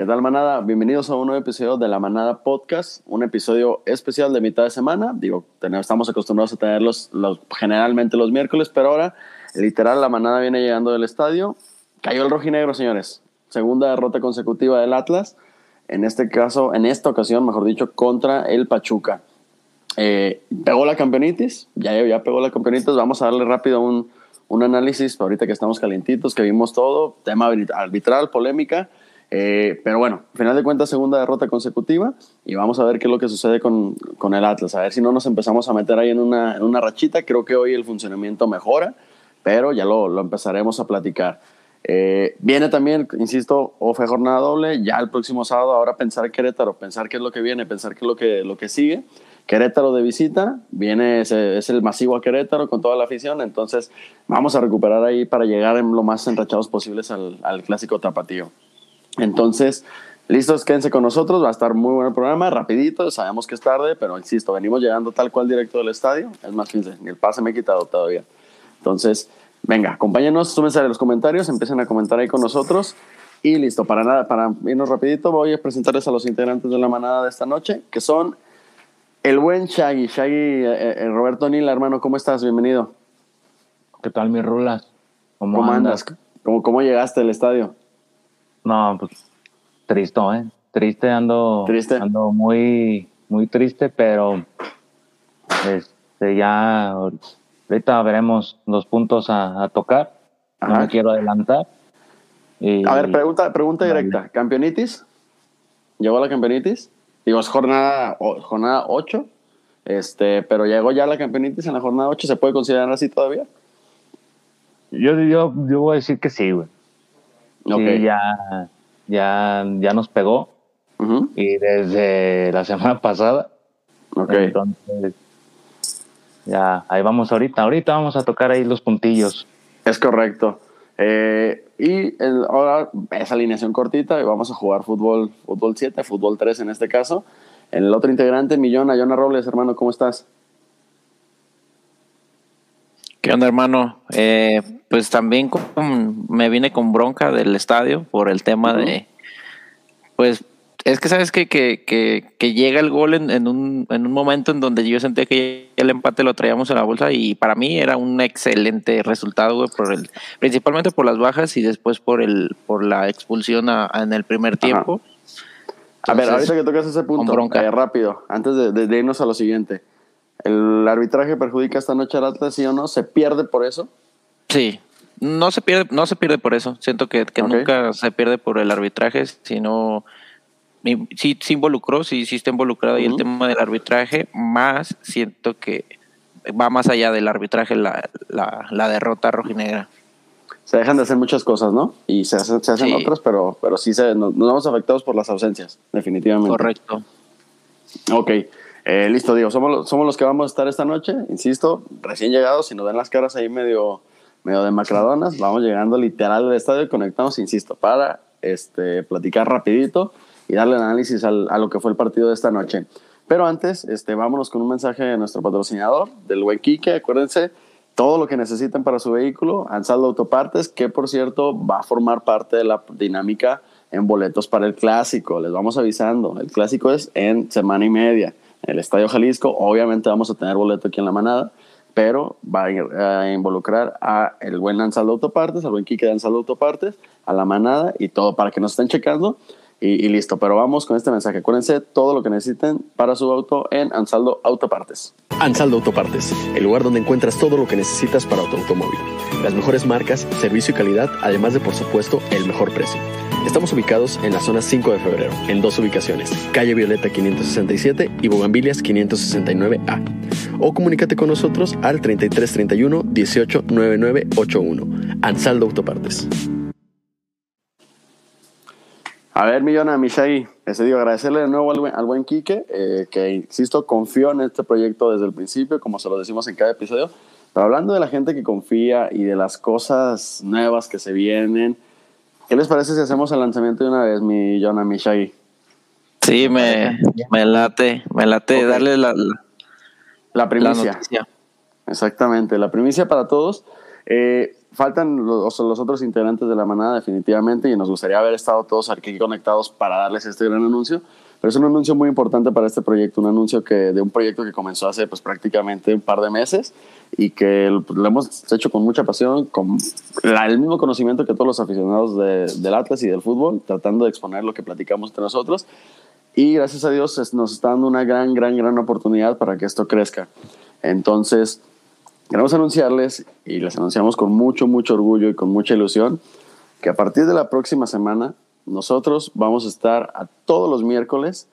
¿Qué tal, manada? Bienvenidos a un nuevo episodio de La Manada Podcast, un episodio especial de mitad de semana. Digo, estamos acostumbrados a tenerlos los, generalmente los miércoles, pero ahora, literal, la manada viene llegando del estadio. Cayó el rojinegro, señores. Segunda derrota consecutiva del Atlas. En este caso, en esta ocasión, mejor dicho, contra el Pachuca. Eh, pegó la campeonitis, ya, ya pegó la campeonitis. Vamos a darle rápido un, un análisis ahorita que estamos calientitos, que vimos todo, tema arbitral, polémica. Eh, pero bueno, al final de cuentas, segunda derrota consecutiva y vamos a ver qué es lo que sucede con, con el Atlas. A ver si no nos empezamos a meter ahí en una, en una rachita. Creo que hoy el funcionamiento mejora, pero ya lo, lo empezaremos a platicar. Eh, viene también, insisto, o fue jornada doble, ya el próximo sábado, ahora pensar Querétaro, pensar qué es lo que viene, pensar qué es lo que, lo que sigue. Querétaro de visita, viene, ese, es el masivo a Querétaro con toda la afición, entonces vamos a recuperar ahí para llegar en lo más enrachados posibles al, clásico tapatío. Entonces, listos, quédense con nosotros, va a estar muy buen el programa, rapidito, sabemos que es tarde, pero insisto, venimos llegando tal cual directo del estadio, es más, fíjense, el pase me he quitado todavía. Entonces, venga, acompáñenos, súmense a los comentarios, empiecen a comentar ahí con nosotros. Y listo, para nada, para irnos rapidito, voy a presentarles a los integrantes de la manada de esta noche, que son el buen Shaggy, Shaggy, eh, eh, Roberto Nila, hermano, ¿cómo estás? Bienvenido. ¿Qué tal, mi Rula? ¿Cómo, ¿Cómo andas? andas? ¿Cómo, ¿Cómo llegaste al estadio? No, pues triste, ¿eh? Triste, ando, Triste. ando muy, muy triste, pero este, ya ahorita veremos los puntos a, a tocar. No Ajá. me quiero adelantar. Y- A ver, pregunta, pregunta directa. ¿Campeonitis? ¿Llegó la campeonitis? Digo, es jornada, jornada 8, este, pero llegó ya la campeonitis en la jornada 8. ¿Se puede considerar así todavía? yo, yo, yo voy a decir que sí, güey. Ok. Sí, ya, ya, ya nos pegó. Ujú, Y desde la semana pasada. ok. Entonces, ya, ahí vamos ahorita. Ahorita vamos a tocar ahí los puntillos. Es correcto. Eh, y el- ahora esa alineación cortita y vamos a jugar fútbol, fútbol 7, fútbol 3 en este caso. El otro integrante, Millón, Ayona Robles, hermano, ¿cómo estás? ¿Qué onda, hermano? Eh, pues también con- me vine con bronca del estadio por el tema de, pues, es que sabes que, que, que, que llega el gol en, en, un, en un momento en donde yo sentía que el empate lo traíamos en la bolsa y para mí era un excelente resultado, güey, por el, principalmente por las bajas y después por el por la expulsión a- a- en el primer tiempo. A ver, ahorita que tocas ese punto, eh, rápido, antes de, de- de irnos a lo siguiente. ¿El arbitraje perjudica esta noche al Atlas, sí o no? ¿Se pierde por eso? Sí, no se pierde, no se pierde por eso. Siento que, que nunca se pierde por el arbitraje, sino sí, sí involucró, sí, sí está involucrado ahí el tema del arbitraje, más siento que va más allá del arbitraje la, la, la derrota rojinegra. Se dejan de hacer muchas cosas, ¿no? Y se hacen, se hacen Sí. otras, pero, pero sí se, nos, nos vemos afectados por las ausencias, definitivamente. Correcto. Ok, eh, listo, digo, somos, los- somos los que vamos a estar esta noche, insisto, recién llegados, si nos ven las caras ahí medio, medio demacradonas, vamos llegando literal al estadio y conectamos, insisto, para este, platicar rapidito y darle el análisis al- a lo que fue el partido de esta noche. Pero antes, este, vámonos con un mensaje de nuestro patrocinador, del buen Quique, acuérdense, todo lo que necesiten para su vehículo, Ansaldo Autopartes, que por cierto va a formar parte de la dinámica en boletos para el clásico. Les vamos avisando, el clásico es en semana y media. En el Estadio Jalisco, obviamente vamos a tener boleto aquí en la manada, pero va a, a involucrar a el buen Ansaldo Autopartes, al buen Quique de Ansaldo Autopartes, a la manada y todo para que nos estén checando. Y, listo, pero vamos con este mensaje. Acuérdense todo lo que necesiten para su auto en Ansaldo Autopartes. Ansaldo Autopartes, el lugar donde encuentras todo lo que necesitas para tu automóvil. Las mejores marcas, servicio y calidad, además de por supuesto el mejor precio. Estamos ubicados en la zona 5 de febrero, en dos ubicaciones, calle Violeta 567 y Bogambilias 569A. O comunícate con nosotros al 3331 189981. Ansaldo Autopartes. A ver, Millona, Mishagi, ese digo, agradecerle de nuevo al buen, al buen Quique, eh, que insisto, confió en este proyecto desde el principio, como se lo decimos en cada episodio. Pero hablando de la gente que confía y de las cosas nuevas que se vienen, ¿Qué les parece si hacemos el lanzamiento de una vez, mi Jonah, mi Shaggy? Sí, me, me late, me late Ok. darle la, la, primicia. Exactamente, la primicia para todos. Eh, faltan los, los otros integrantes de la manada definitivamente y nos gustaría haber estado todos aquí conectados para darles este gran anuncio. Pero es un anuncio muy importante para este proyecto, un anuncio que de un proyecto que comenzó hace pues prácticamente un par de meses y que lo, lo hemos hecho con mucha pasión, con la- el mismo conocimiento que todos los aficionados de- del Atlas y del fútbol, tratando de exponer lo que platicamos entre nosotros. Y gracias a Dios nos está dando una gran, gran, gran oportunidad para que esto crezca. Entonces, queremos anunciarles, y les anunciamos con mucho, mucho orgullo y con mucha ilusión, que a partir de la próxima semana nosotros vamos a estar a todos los miércoles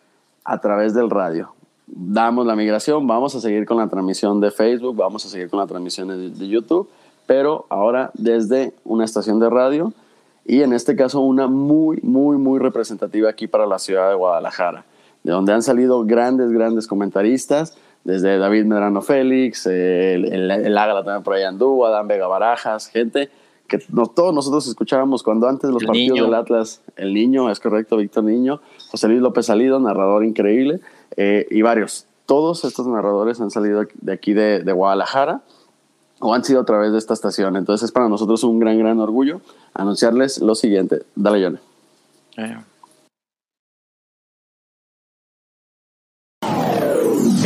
a través del radio. Damos la migración, vamos a seguir con la transmisión de Facebook, vamos a seguir con la transmisión de, de YouTube, pero ahora desde una estación de radio y en este caso una muy, muy, muy representativa aquí para la ciudad de Guadalajara, de donde han salido grandes, grandes comentaristas, desde David Medrano Félix, eh, el, Ágala también por ahí anduvo, Adán Vega Barajas, gente que no, todos nosotros escuchábamos cuando antes los El partidos Niño. del Atlas, el Niño, es correcto, Víctor Niño, José Luis López Salido, narrador increíble, eh, y varios. Todos estos narradores han salido de aquí de, de Guadalajara o han sido a través de esta estación. Entonces es para nosotros un gran, gran orgullo anunciarles lo siguiente. Dale, John. Eh,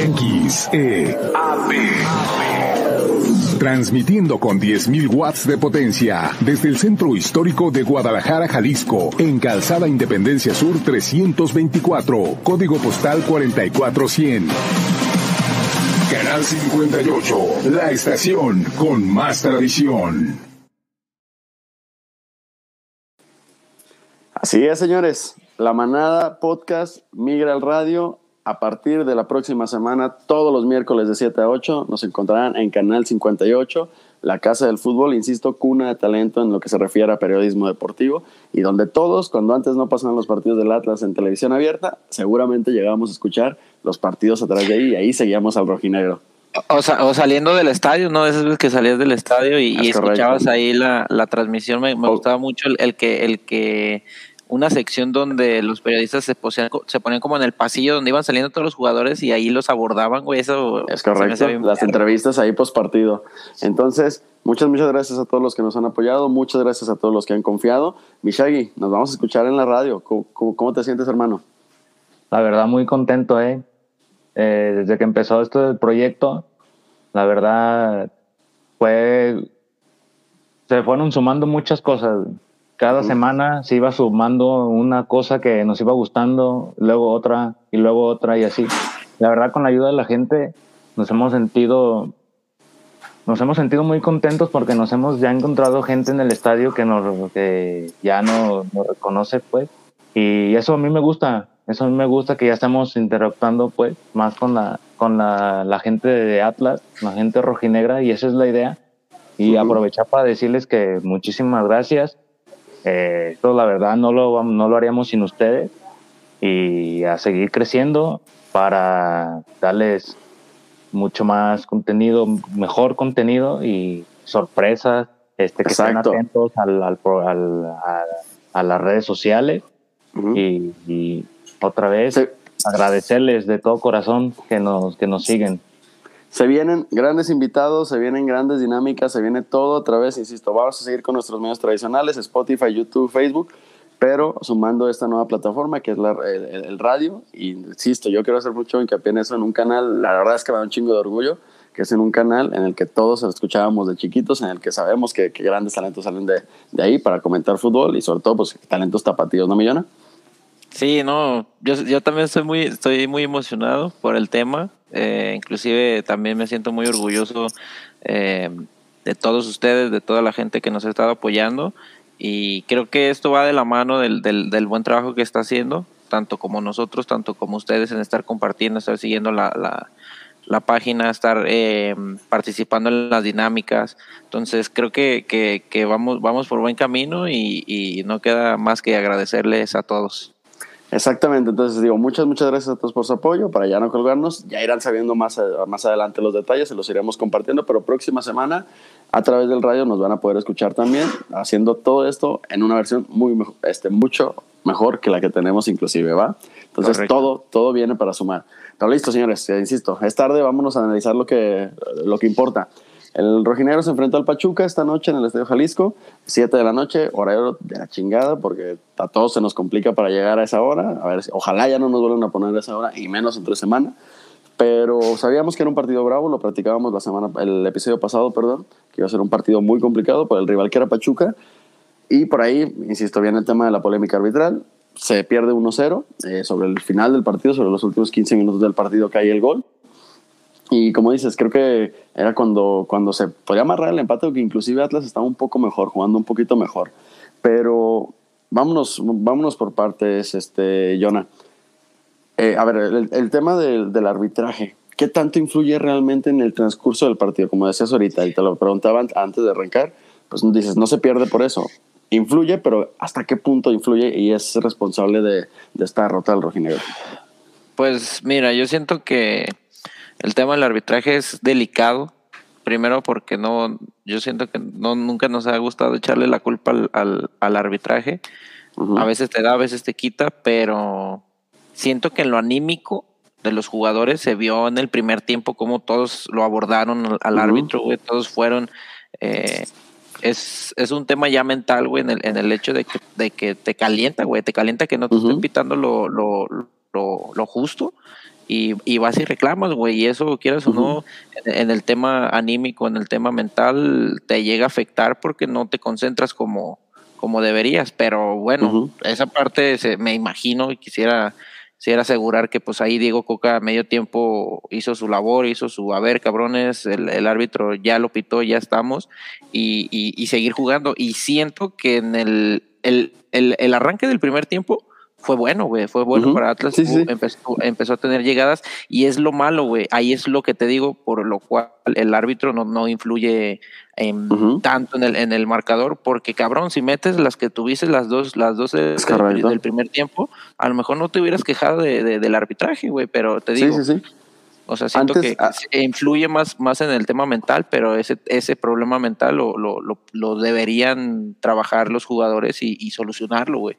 XEAP. Transmitiendo con 10.000 watts de potencia desde el centro histórico de Guadalajara, Jalisco, en Calzada Independencia Sur 324, código postal 44100. Canal 58, la estación con más tradición. Así es, señores. La Manada Podcast migra al radio. A partir de la próxima semana, todos los miércoles de 7 a 8, nos encontrarán en Canal 58, la Casa del Fútbol, insisto, cuna de talento en lo que se refiere a periodismo deportivo, y donde todos, cuando antes no pasaban los partidos del Atlas en televisión abierta, seguramente llegamos a escuchar los partidos a través de ahí, y ahí seguíamos al rojinegro. O, sa- o saliendo del estadio, ¿no? Esas veces que salías del estadio y, y Es correcto. escuchabas ahí la, la transmisión. Me, me Oh. gustaba mucho el, el que, el que una sección donde los periodistas se, posean- se ponían como en el pasillo donde iban saliendo todos los jugadores y ahí los abordaban, güey. Eso Es correcto, las entrevistas ahí post partido. Entonces, muchas, muchas gracias a todos los que nos han apoyado, muchas gracias a todos los que han confiado. Mishagi, nos vamos a escuchar en la radio. ¿Cómo, cómo- cómo te sientes, hermano? La verdad, muy contento, ¿eh? Eh, Desde que empezó esto del proyecto, la verdad, fue. Se fueron sumando muchas cosas. Cada semana se iba sumando una cosa que nos iba gustando, luego otra, y luego otra, y así. La verdad, con la ayuda de la gente, nos hemos sentido. Nos hemos sentido muy contentos porque nos hemos ya encontrado gente en el estadio que nos que ya no nos reconoce, pues. Y eso a mí me gusta, eso a mí me gusta que ya estamos interactuando pues más con la con la, la gente de Atlas, la gente rojinegra y esa es la idea. Y Ujú. aprovechar para decirles que muchísimas gracias. Eh, esto la verdad no lo no lo haríamos sin ustedes y a seguir creciendo para darles mucho más contenido, mejor contenido y sorpresas, este que Exacto. estén atentos al, al al- a, a las redes sociales y, y otra vez agradecerles de todo corazón que nos, que nos siguen. Se vienen grandes invitados, se vienen grandes dinámicas, se viene todo otra vez, insisto, vamos a seguir con nuestros medios tradicionales, Spotify, YouTube, Facebook, pero sumando esta nueva plataforma que es la- el, radio. Y insisto, yo quiero hacer mucho hincapié en eso, en un canal, la verdad es que me da un chingo de orgullo, que es en un canal en el que todos escuchábamos de chiquitos, en el que sabemos que, que grandes talentos salen de, de ahí para comentar fútbol y sobre todo pues talentos tapatíos, ¿no, Millona? Sí, no, yo, yo también estoy muy, estoy muy emocionado por el tema. Eh, inclusive también me siento muy orgulloso eh, de todos ustedes, de toda la gente que nos ha estado apoyando. Y creo que esto va de la mano del, del, buen trabajo que está haciendo, tanto como nosotros, tanto como ustedes en estar compartiendo, estar siguiendo la, la, la página, estar eh, participando en las dinámicas. Entonces creo que, que, vamos, vamos por buen camino y no queda más que agradecerles a todos. Exactamente, entonces digo, muchas, muchas gracias a todos por su apoyo, para ya no colgarnos, ya irán sabiendo más, a- más adelante los detalles, se los iremos compartiendo, pero próxima semana a través del radio nos van a poder escuchar también, haciendo todo esto en una versión muy este, mucho mejor que la que tenemos inclusive, ¿va? Entonces Correcto. todo, todo viene para sumar. Pero listo, señores, eh, insisto, es tarde, vámonos a analizar lo que, lo que importa. El Rojinegro se enfrentó al Pachuca esta noche en el Estadio Jalisco, 7 de la noche, horario de la chingada, porque a todos se nos complica para llegar a esa hora. A ver, ojalá ya no nos vuelvan a poner a esa hora, y menos entre semana. Pero sabíamos que era un partido bravo, lo practicábamos la semana, el episodio pasado, perdón, que iba a ser un partido muy complicado por el rival que era Pachuca. Y por ahí, insisto, viene el tema de la polémica arbitral. Se pierde 1-0 eh, sobre el final del partido, sobre los últimos 15 minutos del partido cae el gol. Y como dices, creo que era cuando, cuando se podía amarrar el empate, o que inclusive Atlas estaba un poco mejor, jugando un poquito mejor. Pero vámonos, vámonos por partes, este, Jonah. Eh, a ver, el, tema del, arbitraje, ¿qué tanto influye realmente en el transcurso del partido? Como decías ahorita, y te lo preguntaban antes de arrancar, pues dices, no se pierde por eso. Influye, pero ¿hasta qué punto influye y es responsable de esta derrota del rojinegro? Pues mira, yo siento que el tema del arbitraje es delicado. Primero porque no, yo siento que no nunca nos ha gustado echarle la culpa al, al, al arbitraje. A veces te da, a veces te quita, pero siento que en lo anímico de los jugadores se vio en el primer tiempo cómo todos lo abordaron al, árbitro, güey. Todos fueron. eh, es, es un tema ya mental, güey, en el, en el hecho de que, de que te calienta, güey. Te calienta que no te Ujú. estén pitando lo, lo, lo, lo justo. Y, y vas y reclamas, güey. Y eso, quieras o no, en, en el tema anímico, en el tema mental, te llega a afectar porque no te concentras como, como deberías. Pero bueno, esa parte se- me imagino y quisiera, quisiera asegurar que pues ahí Diego Coca a medio tiempo hizo su labor, hizo su, a ver, cabrones, el, el árbitro ya lo pitó, ya estamos, y, y- y seguir jugando. Y siento que en el, el, el, el arranque del primer tiempo fue bueno, güey, fue bueno para Atlas, Sí, sí. Empezó, empezó a tener llegadas y es lo malo, güey, ahí es lo que te digo, por lo cual el árbitro no, no influye tanto en el, en el marcador, porque cabrón, si metes las que tuviste las dos, las dos del, del primer tiempo, a lo mejor no te hubieras quejado de, de- del arbitraje, güey, pero te Sí, digo, sí, sí. o sea, siento Antes, que influye más, más en el tema mental, pero ese, ese problema mental lo, lo, lo, lo deberían trabajar los jugadores y, y solucionarlo, güey.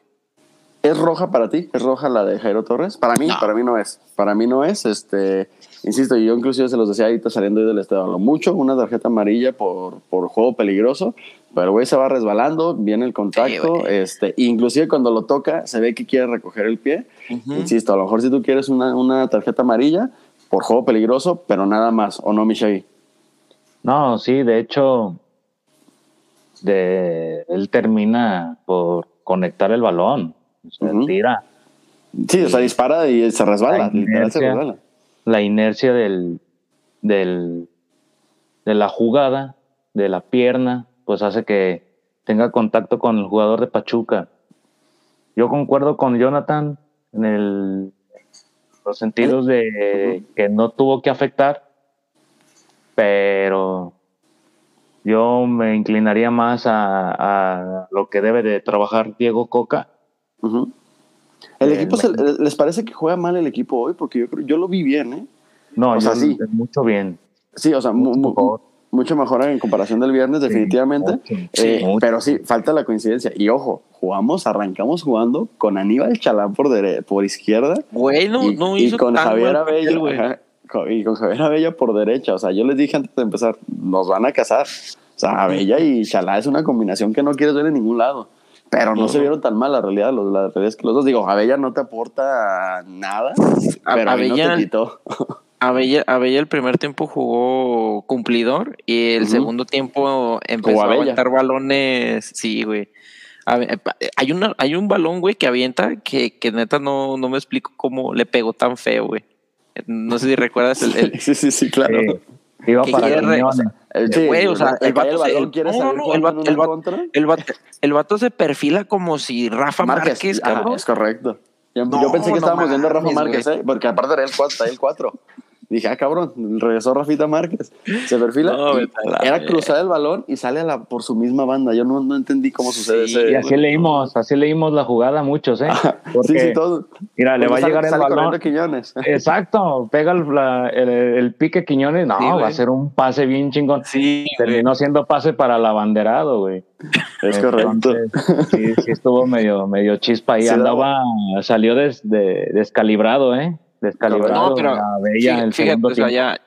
¿Es roja para ti? ¿Es roja la de Jairo Torres? Para mí, No. para mí no es. Para mí no es. Este, insisto, y yo inclusive se los decía ahorita saliendo ahí del estadio. Lo mucho, una tarjeta amarilla por, por juego peligroso. Pero el güey se va resbalando, viene el contacto. Sí, este, inclusive cuando lo toca, se ve que quiere recoger el pie. Insisto, a lo mejor si tú quieres una, una tarjeta amarilla por juego peligroso, pero nada más. ¿O no, Michelle? No, sí, de hecho, de, él termina por conectar el balón. Tira. Sí, o sea, dispara y se resbala. La Literal se inercia. resbala. La inercia del, del, de la jugada, de la pierna, pues hace que tenga contacto con el jugador de Pachuca. Yo concuerdo con Jonathan en el, los sentidos de que no tuvo que afectar, pero yo me inclinaría más a, a lo que debe de trabajar Diego Coca. Ujú. El Eh, equipo, se- ¿les parece que juega mal el equipo hoy? Porque yo, creo- yo lo vi bien, ¿eh? No, O sea, sí. mucho bien. Sí, o sea, mu- Mucho mu- mejor. mucho mejor en comparación del viernes, Sí, definitivamente. mucho, Eh, sí, mucho. pero sí, falta la coincidencia. Y ojo, jugamos, arrancamos jugando con Aníbal Chalán por, dere- por izquierda Güey, no, y, no y con tan Javier papel, Abella. güey. ajá, co- y con Javier Abella por derecha. O sea, yo les dije antes de empezar, nos van a casar. O sea, Abella y Chalá es una combinación que no quieres ver en ningún lado. Pero no se vieron tan mal, la realidad. Los, la realidad es que los dos, digo, Abella no te aporta nada, A- pero no Abella- te quitó. Abella, Abella el primer tiempo jugó cumplidor y el segundo tiempo empezó a aventar balones. Sí, güey. Hay, una, hay un balón, güey, que avienta que, que neta no, no me explico cómo le pegó tan feo, güey. No sé si recuerdas el, el- sí, sí, sí, claro. Sí. Iba para quiere Eh, sí, Güey, o sea, el, el vato el se- el- no, no, el vato- el vato- contra. el, vato, el vato se perfila como si Rafa Márquez, ajá, cabrón. es correcto. Yo, No, yo pensé que no estábamos viendo a Rafa Márquez. ¿eh? porque aparte era el 4, está ahí el 4. Dije, ah, cabrón, regresó Rafita Márquez. Se perfila. No, era cruzar el balón y sale a la, por su misma banda. Yo no, no entendí cómo sucede Sí, ese. Y así leímos, así leímos la jugada muchos, ¿eh? Porque, sí, sí, todo. mira, le va a llegar el balón. Quiñones. Exacto, pega el, la- el- el pique Quiñones, no, Sí, va güey. a ser un pase bien chingón. Sí, güey. Terminó siendo pase para el abanderado, güey. Es correcto. Entonces, Sí, sí estuvo medio, medio chispa ahí. Sí, Andaba, salió des- de- descalibrado, ¿eh? Descalibrado. No, pero la veía fí- el fíjate, o sea, ya,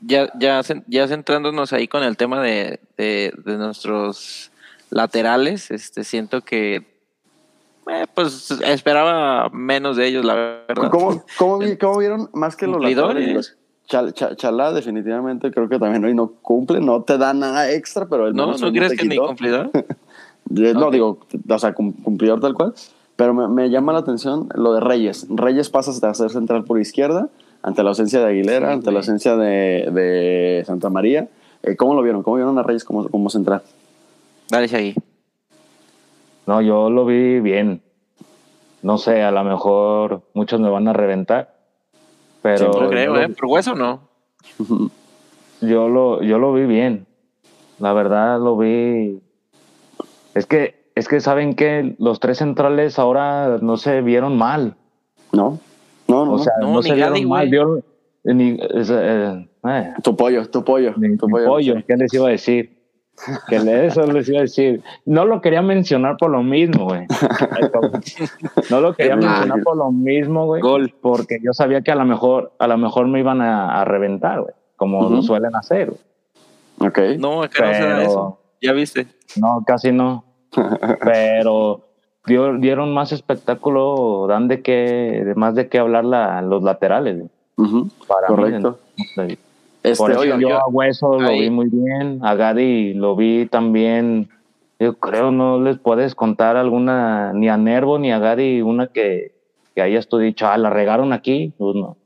ya, ya, cen- ya centrándonos ahí con el tema de, de, de nuestros laterales, este, siento que eh, pues esperaba menos de ellos, la verdad. ¿Cómo, cómo, vi- cómo vieron más que los laterales? Los Chal- Cha- Chalá definitivamente creo que también hoy no cumple, no te da nada extra, pero el ¿No? ¿No no crees que ni cumplidor? No, digo, o sea, cum- cumplidor tal cual. Pero me, me llama la atención lo de Reyes. Reyes pasa a ser central por izquierda ante la ausencia de Aguilera, Sí, ante la ausencia de, de Santa María. Eh, ¿Cómo lo vieron? ¿Cómo vieron a Reyes como, como central? Dale, Shaggy. No, yo lo vi bien. No sé, a lo mejor muchos me van a reventar. Pero No creo, ¿eh? ¿Por hueso no? yo lo yo lo vi bien. La verdad lo vi. Es que es que saben que los tres centrales ahora no se vieron mal. ¿No? No, no. O sea, No, no, se Gadi, vieron mal. vieron- ni- es, eh, eh, tu pollo, tu pollo. ni- tu pollo. pollo, ¿qué les iba a decir? Que eso les iba a decir. No lo quería mencionar por lo mismo, güey. No lo quería mencionar por lo mismo, güey. Gol. Porque yo sabía que a lo mejor, a lo mejor me iban a, a reventar, güey. Como lo suelen hacer, güey. Ok. No, acá no se da Pero- eso. Ya viste. No, casi no. Pero dio- dieron más espectáculo, dan de qué, de más de qué hablar la- los laterales, Para mí, Correcto. ¿no? Este, Por eso yo yo- a Hueso lo vi muy bien, a Gadi lo vi también. Yo creo no les puedes contar alguna, ni a Nervo ni a Gadi, una que, que hayas tú dicho, ah, la regaron aquí. Pues no.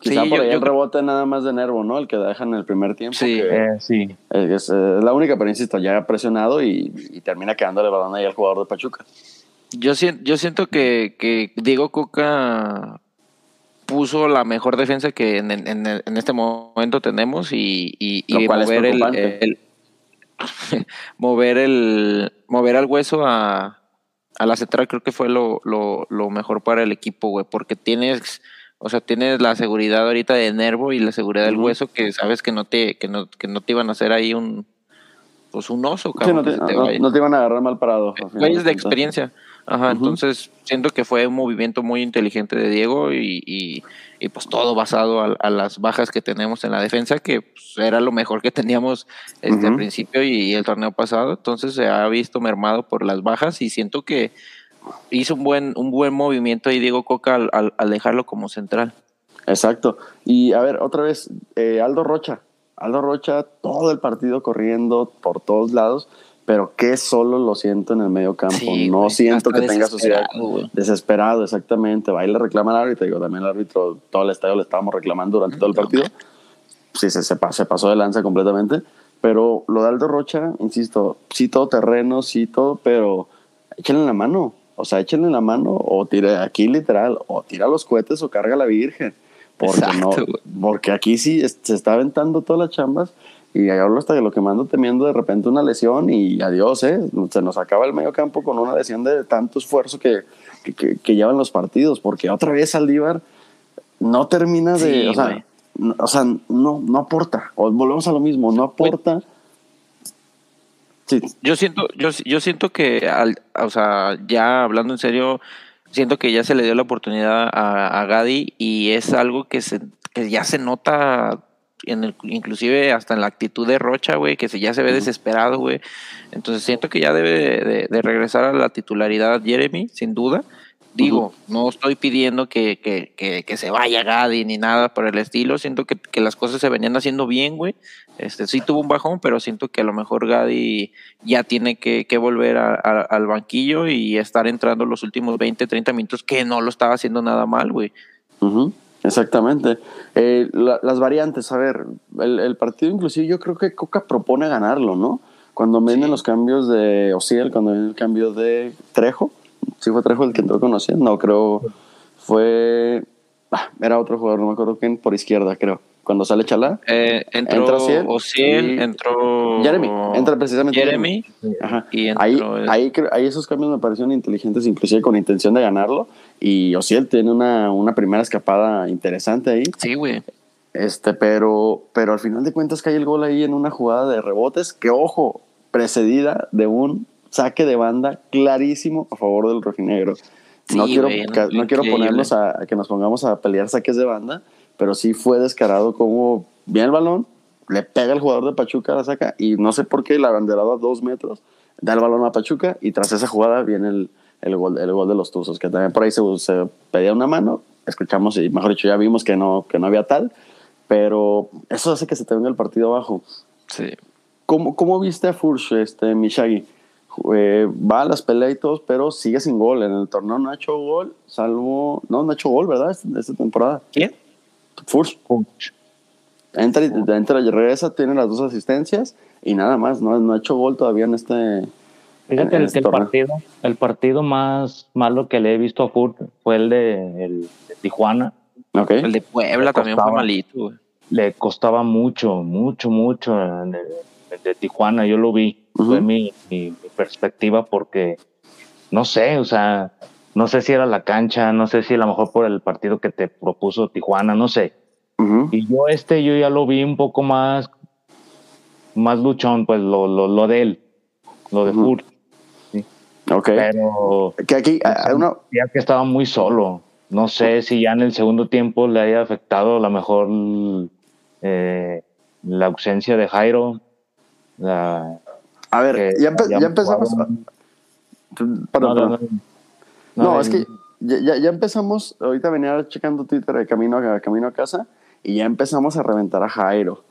Quizá Sí, por yo- ahí yo el rebote nada más de Nervo, ¿no? El que dejan en el primer tiempo. Sí. que Eh, sí, Es, es, eh, la única, pero insisto, ya presionado y, y termina quedándole balón ahí al jugador de Pachuca. Yo, yo siento que, que Diego Coca puso la mejor defensa que en, en- en- en este momento tenemos y, mover el, mover el mover al hueso a, a la central creo que fue lo, lo, lo mejor para el equipo, güey, porque tienes o sea, tienes la seguridad ahorita de Nervo y la seguridad del hueso que sabes que no te que no, que no te iban a hacer ahí un pues un oso, Sí, cabrón. no, te, te no- te iban a agarrar mal parado. al Güeyes de experiencia. Ajá, entonces siento que fue un movimiento muy inteligente de Diego y, y, y, pues todo basado a, a las bajas que tenemos en la defensa, que pues, era lo mejor que teníamos este, al Ujú. principio y, el torneo pasado. Entonces se ha visto mermado por las bajas y siento que hizo un buen, un buen movimiento ahí Diego Coca al, al- al dejarlo como central. Exacto. Y a ver, otra vez, eh, Aldo Rocha. Aldo Rocha, todo el partido corriendo por todos lados, pero que solo lo siento en el medio campo. Sí, no güey, siento que tenga sociedad. desesperado, güey. Desesperado, exactamente. Va y le reclama al árbitro. Digo, también el árbitro, todo el estadio le estábamos reclamando durante todo el partido. Sí, se, se pasó de lanza completamente. Pero lo de Aldo Rocha, insisto, sí todo terreno, sí todo, pero échenle la mano. O sea, échenle la mano o tire aquí literal, o tira los cohetes o carga a la Virgen. Porque Exacto, no, porque aquí sí es- se está aventando todas las chambas y hablo hasta de lo que mando temiendo de repente una lesión y adiós, ¿eh? Se nos acaba el medio campo con una lesión de tanto esfuerzo que, que, que- que llevan los partidos, porque otra vez Saldívar no termina de, Sí, o sea, no, o sea, no, no aporta. O volvemos a lo mismo, no aporta. Sí, Yo siento, yo, yo siento que, al, o sea, ya hablando en serio, siento que ya se le dio la oportunidad a, a Gadi y es algo que, se, que ya se nota, en el, inclusive hasta en la actitud de Rocha, güey, que se, ya se ve desesperado, güey. Entonces siento que ya debe de, de- de regresar a la titularidad Jeremy, sin duda. Digo, no estoy pidiendo que, que, que, que se vaya Gadi ni nada por el estilo. Siento que, que las cosas se venían haciendo bien, güey. Este, sí tuvo un bajón, pero siento que a lo mejor Gadi ya tiene que, que volver a- a- al banquillo y estar entrando los últimos 20, 30 minutos, que no lo estaba haciendo nada mal, güey. Exactamente. Eh, la- las variantes, a ver, el, el partido inclusive yo creo que Coca propone ganarlo, ¿no? Cuando vienen Sí. los cambios de Ociel, cuando viene el cambio de Trejo, ¿sí fue Trejo el que entró con Ociel? No, creo fue... ah, era otro jugador, no me acuerdo quién, por izquierda, creo. Cuando sale Chalá. Eh, entró Entra Ociel entró Jeremy, entra precisamente Jeremy Ajá. y Ahí, entró el- ahí, cre- ahí esos cambios me parecieron inteligentes, inclusive con intención de ganarlo. Y Ociel tiene una, una primera escapada interesante ahí. Sí, güey. Este, pero, pero al final de cuentas cae el gol ahí en una jugada de rebotes que, ojo, precedida de un saque de banda clarísimo a favor del rojinegro. no quiero, no quiero ponernos a, a que nos pongamos a pelear saques de banda, pero sí fue descarado como viene el balón, le pega el jugador de Pachuca, la saca y no sé por qué la banderada a dos metros, da el balón a Pachuca y tras esa jugada viene el, el, gol, el gol de los Tuzos, que también por ahí se, se pedía una mano, escuchamos y mejor dicho ya vimos que no, que no había tal, pero eso hace que se te venga el partido abajo. Sí. ¿Cómo, cómo viste a Furch, este, Mishagi? Eh, va a las peleas y todo, pero sigue sin gol. En el torneo no ha hecho gol, salvo. No, no ha hecho gol, ¿verdad? Esta, esta temporada. ¿Quién? Furch. Entra, y, entra y regresa, tiene las dos asistencias y nada más. No, no ha hecho gol todavía en este. Fíjate en el, este el torneo. partido, el partido más malo que le he visto a Furt fue el de, el de Tijuana. El de Puebla Le también fue malito, güey. Le costaba mucho, mucho, mucho en el, el de Tijuana. Yo lo vi. Fue mi, mi- mi perspectiva porque no sé, o sea, no sé si era la cancha, no sé si a lo mejor por el partido que te propuso Tijuana, no sé. Y yo este, yo ya lo vi un poco más, más luchón, pues lo, lo, lo de él, lo de Ujú. Furt. Ok. Pero Que aquí hay una. ya que estaba muy solo. No sé si ya en el segundo tiempo le haya afectado a lo mejor eh, la ausencia de Jairo. La, A ver, ya, empe- ya empezamos. jugado- Perdón, No, no, perdón. no, No, no, es que ya, empezamos, ahorita venía checando Twitter de camino a, camino a casa y ya empezamos a reventar a Jairo,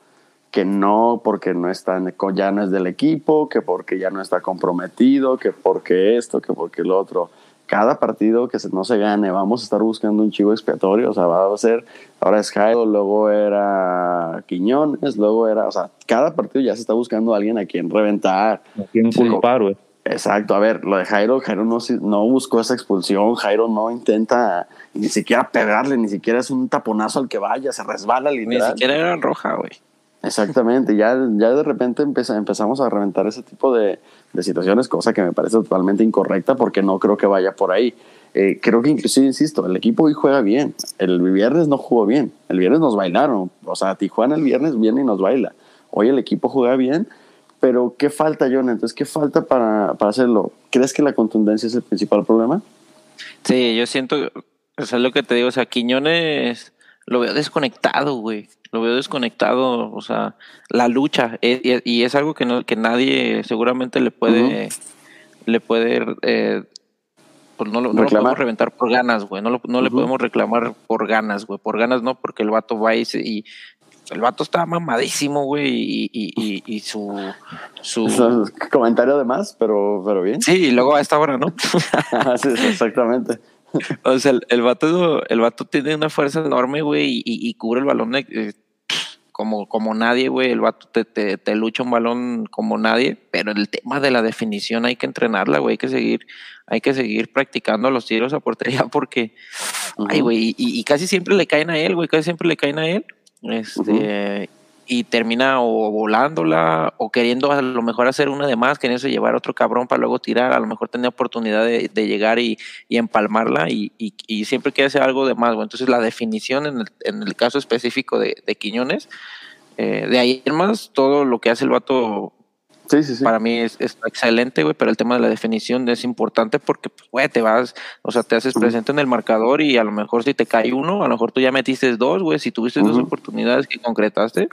que no, porque no está, en- ya no es del equipo, que porque ya no está comprometido, que porque esto, que porque lo otro. Cada partido que se, no se gane, vamos a estar buscando un chivo expiatorio, o sea, va a ser, ahora es Jairo, luego era Quiñones, luego era, o sea, cada partido ya se está buscando a alguien a quien reventar. ¿a quién Sí. culpar, güey? Exacto, a ver, lo de Jairo, Jairo no, no buscó esa expulsión, Jairo no intenta ni siquiera pegarle, ni siquiera es un taponazo al que vaya, se resbala Ni literal. siquiera era roja, güey. Exactamente, ya, ya de repente empeza- empezamos a reventar ese tipo de, de situaciones, cosa que me parece totalmente incorrecta porque no creo que vaya por ahí. Eh, creo que inclusive, insisto, el equipo hoy juega bien, el viernes no jugó bien, el viernes nos bailaron, o sea, Tijuana el viernes viene y nos baila, hoy el equipo juega bien, pero ¿qué falta, John? Entonces, ¿qué falta para, para hacerlo? ¿Crees que la contundencia es el principal problema? Sí, yo siento, o sea, lo que te digo, o sea, Quiñones lo veo desconectado, güey. Lo veo desconectado, o sea, la lucha. eh, Y, y es algo que, no, que nadie seguramente le puede, le puede, eh, pues no lo, no lo Reclamar. podemos reventar por ganas, güey. No, lo- no le podemos reclamar por ganas, güey. Por ganas no, porque el vato va y, se- y el vato está mamadísimo, güey, y, y, y, y su, su... Es comentario de más, pero, pero bien. Sí, y luego a esta hora, ¿no? Sí, exactamente. O sea, el, el vato, el vato tiene una fuerza enorme, güey, y, cubre el balón eh, como, como nadie, güey. El vato te, te, te lucha un balón como nadie, pero el tema de la definición hay que entrenarla, güey. Hay que seguir, hay que seguir practicando los tiros a portería porque, ay, güey, y, y casi siempre le caen a él, güey, casi siempre le caen a él. Este, y termina o volándola o queriendo a lo mejor hacer una de más, queriéndose llevar a otro cabrón para luego tirar, a lo mejor tenía oportunidad de, llegar y, y empalmarla y, y- y siempre quiere hacer algo de más, güey. Entonces la definición en el, en el caso específico de, de Quiñones, eh, de ahí en más, todo lo que hace el vato Sí, sí, sí. para mí es, es excelente, güey, pero el tema de la definición es importante porque, pues, güey, te vas, o sea, te haces presente en el marcador y a lo mejor si te cae uno, a lo mejor tú ya metiste dos, güey, si tuviste dos Ujú. oportunidades que concretaste,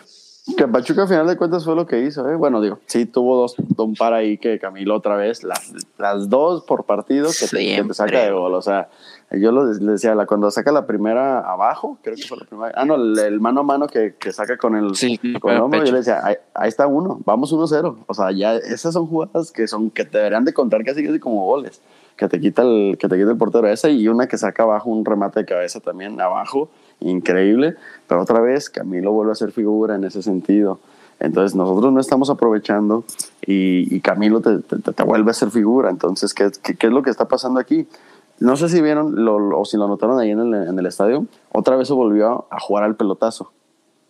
Que Pachuca a final de cuentas fue lo que hizo, ¿eh? Bueno, digo, sí tuvo dos, un par ahí que Camilo otra vez, las, las dos por partido que te, que te Siempre. saca de gol. O sea, yo lo le decía, la, cuando saca la primera abajo, creo que fue la primera. Ah, no, el, el mano a mano que, que saca con el, Sí, con el hombro, yo le decía, ahí, ahí está uno, vamos 1-0. O sea, ya esas son jugadas que son que te deberían de contar casi casi como goles. Que te quita el, que te quita el portero ese y una que saca abajo un remate de cabeza también abajo, increíble. Pero otra vez, Camilo vuelve a ser figura en ese sentido. Entonces nosotros no estamos aprovechando y, y Camilo te, te- te vuelve a ser figura. Entonces, ¿qué, qué, qué es lo que está pasando aquí? No sé si vieron lo- lo- o si lo notaron ahí en el, en el estadio. Otra vez se volvió a jugar al pelotazo.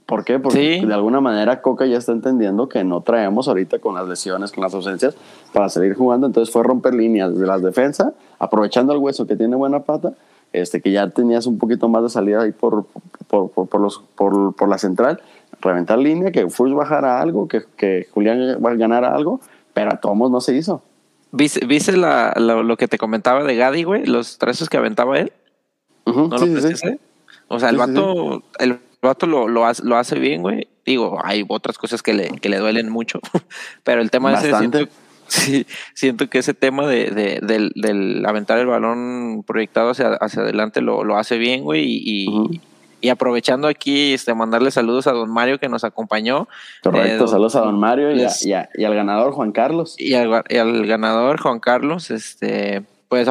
¿Por qué? Porque de alguna manera Coca ya está entendiendo que no traemos ahorita con las lesiones, con las ausencias, para seguir jugando. Entonces fue romper líneas de las defensas, aprovechando el hueso que tiene buena pata, este, que ya tenías un poquito más de salida ahí por, por, por, los, por, la central, reventar línea, que Furs bajara algo, que, que Julián ganara algo, pero a todos no se hizo. ¿Viste, ¿viste la, lo que te comentaba de Gadi, güey? Los trazos que aventaba él. ¿No lo sí, O sea, el vato, el vato lo, lo, hace, lo hace bien, güey. Digo, hay otras cosas que le, que le duelen mucho, pero el tema ese siento, sí, siento que ese tema de, de, del, del, aventar el balón proyectado hacia, hacia adelante lo, lo hace bien, güey, y, y aprovechando aquí, este, mandarle saludos a don Mario que nos acompañó. Correcto, eh, saludos a don Mario y, y, al ganador Juan Carlos. Y al, ganador Juan Carlos, este, pues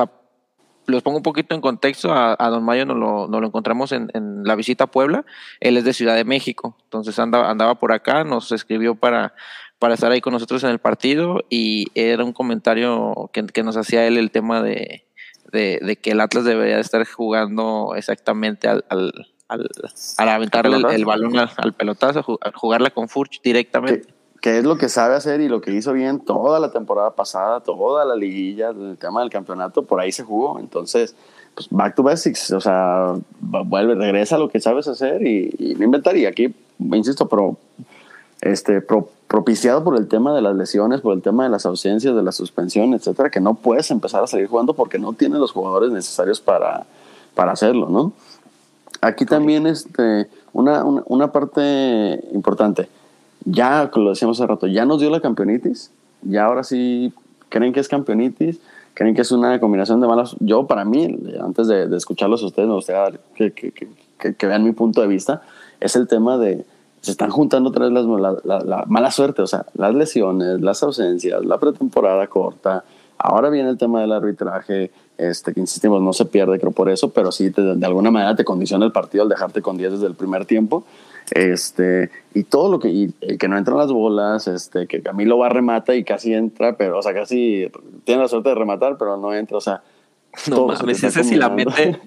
los pongo un poquito en contexto. A, don Mario nos lo, lo encontramos en, en, la visita a Puebla. Él es de Ciudad de México, entonces andaba, andaba por acá, nos escribió para, para estar ahí con nosotros en el partido y era un comentario que, que nos hacía él el tema de, de, de, que el Atlas debería estar jugando exactamente al, al al, al aventarle el, balón al, pelotazo, a jugarla con Furch directamente. Que, es lo que sabe hacer y lo que hizo bien toda la temporada pasada, toda la liguilla, el tema del campeonato, por ahí se jugó. Entonces, pues back to basics, o sea, vuelve, regresa a lo que sabes hacer y, no inventaría. Aquí, insisto, pero este, propiciado por el tema de las lesiones, por el tema de las ausencias, de la suspensión, etcétera, que no puedes empezar a salir jugando porque no tienes los jugadores necesarios para, para hacerlo, ¿no? Aquí también este, una, una, parte importante. Ya, lo decíamos hace rato, ya nos dio la campeonitis. Ya ahora sí creen que es campeonitis. Creen que es una combinación de malas. Yo, para mí, antes de, escucharlos a ustedes, me gustaría que, que, que, vean mi punto de vista. Es el tema de. Se están juntando otra vez las, la, la mala suerte, o sea, las lesiones, las ausencias, la pretemporada corta. Ahora viene el tema del arbitraje este, que insistimos, no se pierde, creo, por eso, pero sí de alguna manera te condiciona el partido al dejarte con 10 desde el primer tiempo. Este, y todo lo que, y, que no entran las bolas, este, que Camilo va remata y casi entra, pero, o sea, casi tiene la suerte de rematar, pero no entra, o sea. No mames, ese si la mete,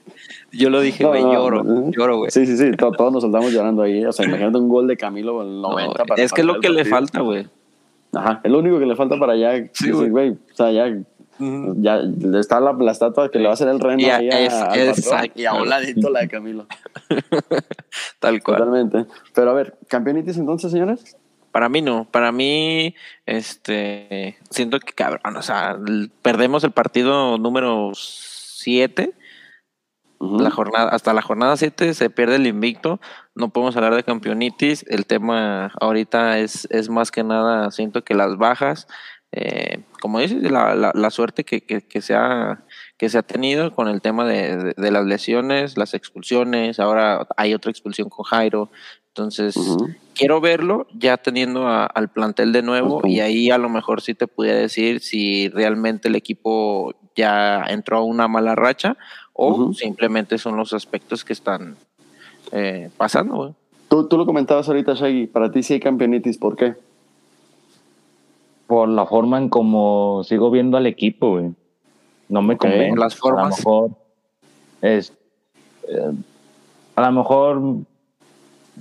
yo lo dije, güey, lloro, lloro, güey. Sí, sí, sí, todos, nos soltamos llorando ahí, o sea, imagínate un gol de Camilo en el 90 para Es que es lo que le falta, güey. Ajá, es lo único que le falta para ya, sí, güey, o sea, ya ya está la, la, estatua que le va a hacer el reno ahí a, y a un ladito la de Camilo. Tal cual. Totalmente. Pero a ver, ¿campeonitis entonces, señores? Para mí no, para mí, este, siento que cabrón, o sea, perdemos el partido número 7, la jornada, hasta la jornada 7 se pierde el invicto, no podemos hablar de campeonitis, el tema ahorita es, es más que nada, siento que las bajas, eh, como dices, la, la, suerte que, que, se ha, que se ha tenido con el tema de, de, las lesiones, las expulsiones, ahora hay otra expulsión con Jairo. Entonces, quiero verlo ya teniendo al plantel de nuevo y ahí a lo mejor sí te pudiera decir si realmente el equipo ya entró a una mala racha o simplemente son los aspectos que están eh, pasando. Tú, tú lo comentabas ahorita, Shaggy, para ti sí hay campeonitis, ¿por qué? Por la forma en cómo sigo viendo al equipo, güey. No me convence. Las formas. A lo mejor es. Eh, a lo mejor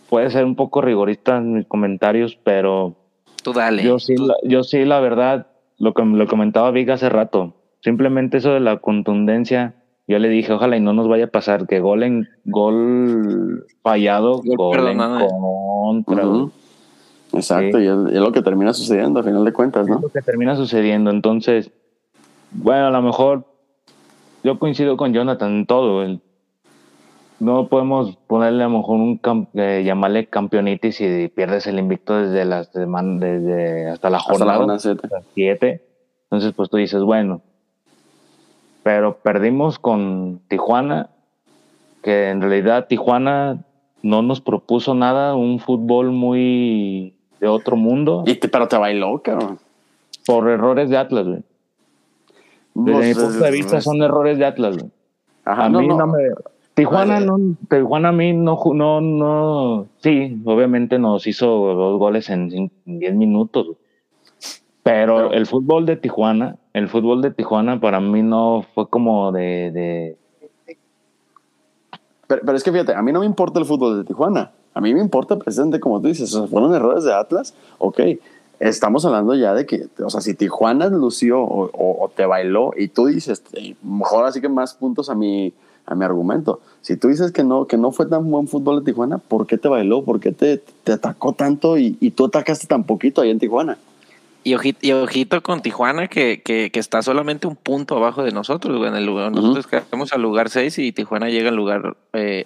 puede ser un poco rigorista en mis comentarios, pero. Tú dale. Yo sí, La, yo sí, la verdad, lo que lo comentaba Viga hace rato. Simplemente eso de la contundencia. Yo le dije, ojalá y no nos vaya a pasar que gol en gol fallado, gol, en contra. Exacto, y, es, lo que termina sucediendo a final de cuentas, ¿no? Es lo que termina sucediendo. Entonces, bueno, a lo mejor yo coincido con Jonathan en todo. no podemos ponerle a lo mejor un eh, llamarle campeonitis y pierdes el invicto desde las desde hasta la jornada 7. Entonces, pues tú dices, bueno, pero perdimos con Tijuana, que en realidad Tijuana no nos propuso nada, un fútbol muy de otro mundo. Y pero te bailó, cabrón. Por errores de Atlas, güey. Desde mi punto de vista son errores de Atlas, güey. Ajá, a mí no, me... Tijuana, no, Tijuana a mí no, no, no, sí, obviamente nos hizo dos goles en 10 minutos, pero, el fútbol de Tijuana, el fútbol de Tijuana para mí no fue como de... de... Pero, pero, es que fíjate, a mí no me importa el fútbol de Tijuana. A mí me importa precisamente como tú dices, fueron errores de Atlas, ok. Estamos hablando ya de que, o sea, si Tijuana lució o, te bailó y tú dices, mejor así que más puntos a mi, a mi argumento. Si tú dices que no, que no fue tan buen fútbol de Tijuana, ¿por qué te bailó? ¿Por qué te, te atacó tanto y, y tú atacaste tan poquito ahí en Tijuana? Y ojito, y ojito con Tijuana, que, que, que está solamente un punto abajo de nosotros. En el lugar, nosotros quedamos al lugar 6 y Tijuana llega al lugar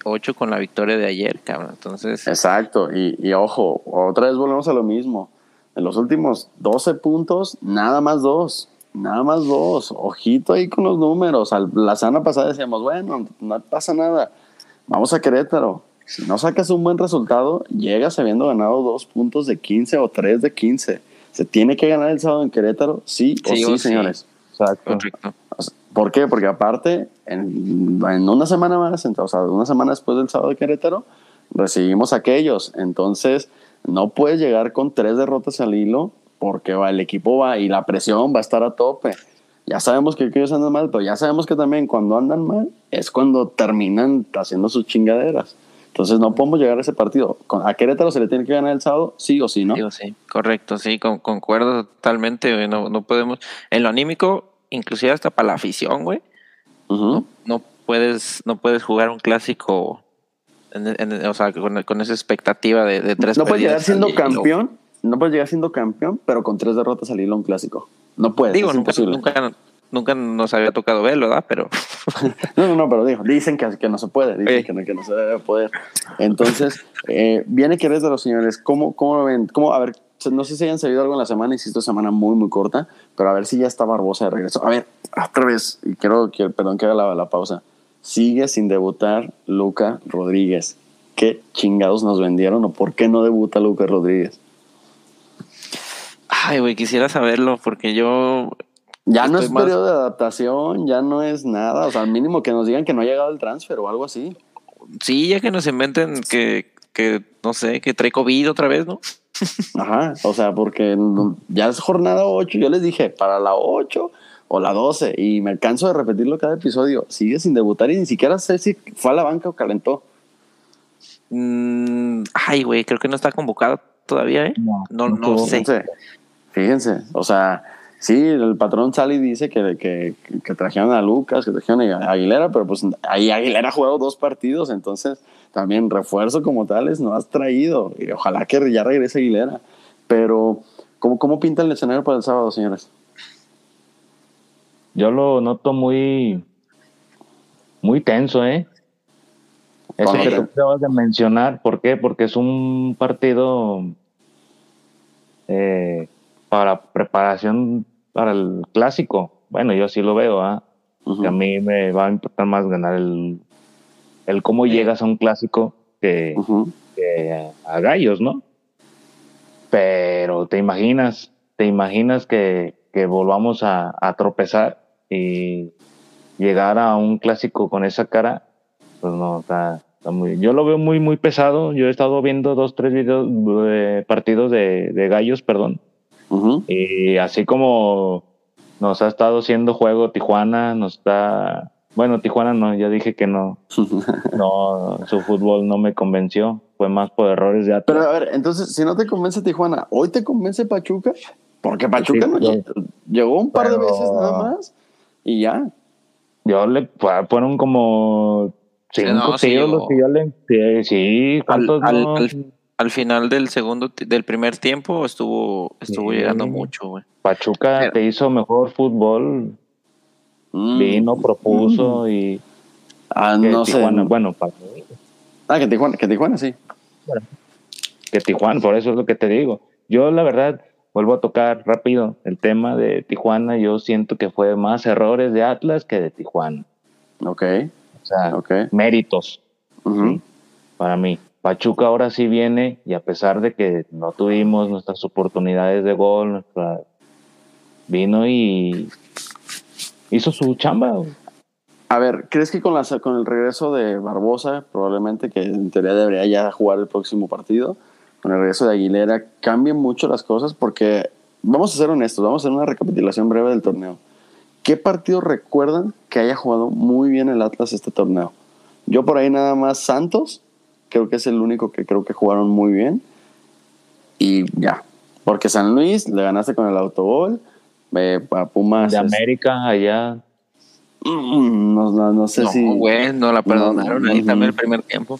8 con la victoria de ayer, cabrón. Entonces, Exacto, y, y ojo, otra vez volvemos a lo mismo. En los últimos 12 puntos, nada más dos. Nada más dos. Ojito ahí con los números. Al- La semana pasada decíamos, bueno, no pasa nada. Vamos a Querétaro. Si no sacas un buen resultado, llegas habiendo ganado dos puntos de 15 o tres de 15. Se tiene que ganar el sábado en Querétaro, sí o Sí señores. Exacto. correcto. ¿Por qué? Porque aparte, en, en una semana más, ent- o sea, una semana después del sábado de Querétaro, recibimos aquellos. Entonces, no puedes llegar con tres derrotas al hilo porque va, el equipo va y la presión va a estar a tope. Ya sabemos que aquellos andan mal, pero ya sabemos que también cuando andan mal es cuando terminan haciendo sus chingaderas. Entonces, no podemos llegar a ese partido. A Querétaro se le tiene que ganar el sábado, sí o sí, ¿no? Digo, sí, correcto, sí, con, concuerdo totalmente, güey. No, no podemos, en lo anímico, inclusive hasta para la afición, güey, no puedes, no puedes jugar un clásico, en- en- o sea, con, con esa expectativa de, de tres No puedes llegar siendo campeón, no puedes llegar siendo campeón, pero con tres derrotas al hilo a un clásico. No puedes, Digo, es nunca, imposible. nunca, nunca nos había tocado verlo, ¿verdad? Pero No, no, no, pero digo, dicen que, que no se puede, dicen Sí. que, no, que no se debe poder. Entonces, eh, viene que eres de los señores, ¿cómo, cómo lo ven? ¿Cómo, a ver, no sé si hayan sabido algo en la semana, insisto, semana muy, muy corta, pero a ver si ya está Barbosa de regreso. A ver, otra vez, y quiero, que, perdón que haga la, la pausa. Sigue sin debutar Luca Rodríguez. ¿Qué chingados nos vendieron o por qué no debuta Luca Rodríguez? Ay, güey, quisiera saberlo porque yo. Ya no es más- periodo de adaptación, ya no es nada. O sea, al mínimo que nos digan que no ha llegado el transfer o algo así. Sí, ya que nos inventen que, que no sé, que trae COVID otra vez, ¿no? Ajá, o sea, porque ya es jornada 8. Yo les dije, para la 8 o la 12. Y me canso de repetirlo cada episodio. Sigue sin debutar y ni siquiera sé si fue a la banca o calentó. Mm, ay, güey, creo que no está convocado todavía, ¿eh? No, No, no sé. Fíjense, fíjense. O sea, sí, el patrón sale y dice que, que, que trajeron a Lucas, que trajeron a Aguilera, pero pues ahí Aguilera ha jugado dos partidos. Entonces, también refuerzo como tales no has traído. Y ojalá que ya regrese Aguilera. Pero, ¿cómo, cómo pinta el escenario para el sábado, señores? Yo lo noto muy, muy tenso, ¿eh? Eso ¿Cómo que que? tú acabas de mencionar, ¿por qué? Porque es un partido eh, para preparación para el clásico. Bueno, yo sí lo veo, ¿ah? A mí me va a importar más ganar el, el cómo llegas a un clásico que, a gallos, ¿no? Pero te imaginas, te imaginas que, que volvamos a, a tropezar y llegar a un clásico con esa cara, pues no, está, está muy, yo lo veo muy, muy pesado. Yo he estado viendo dos, tres videos, eh, partidos de, de gallos, perdón. Y así como nos ha estado haciendo juego Tijuana, nos está, bueno, Tijuana no, ya dije que no, no, su fútbol no me convenció, fue más por errores de Pero Atlas. a ver, entonces, si no te convence Tijuana, ¿hoy te convence Pachuca? Porque Pachuca Sí, no pero- lle- llegó un par de pero- veces nada más y ya. Yo le fue- fueron como cinco no, sí los que yo le, sí, Al, ¿cuántos al- no? al- al final del segundo, del primer tiempo estuvo, estuvo Sí. llegando mucho, güey. Pachuca Pero- te hizo mejor fútbol, Mm. vino, propuso y Ah, que no sé. Tijuana, bueno, para mí, Ah, que Tijuana, que Tijuana sí. que Tijuana, por eso es lo que te digo. Yo la verdad vuelvo a tocar rápido el tema de Tijuana, yo siento que fue más errores de Atlas que de Tijuana. Ok, O sea, méritos. Sí. para mí. Pachuca ahora sí viene y a pesar de que no tuvimos nuestras oportunidades de gol, vino y hizo su chamba. A ver, ¿crees que con, con el regreso de Barbosa, probablemente que en teoría debería ya jugar el próximo partido, con el regreso de Aguilera, cambien mucho las cosas? Porque vamos a ser honestos, vamos a hacer una recapitulación breve del torneo. ¿Qué partido recuerdan que haya jugado muy bien el Atlas este torneo? Yo por ahí nada más Santos, creo que es el único que creo que jugaron muy bien. Y ya, porque San Luis le ganaste con el autogol, eh, a Pumas. De es- América, allá. Mm, no, no- no sé no, si. güey, no la perdonaron No, ahí ujú. también el primer tiempo.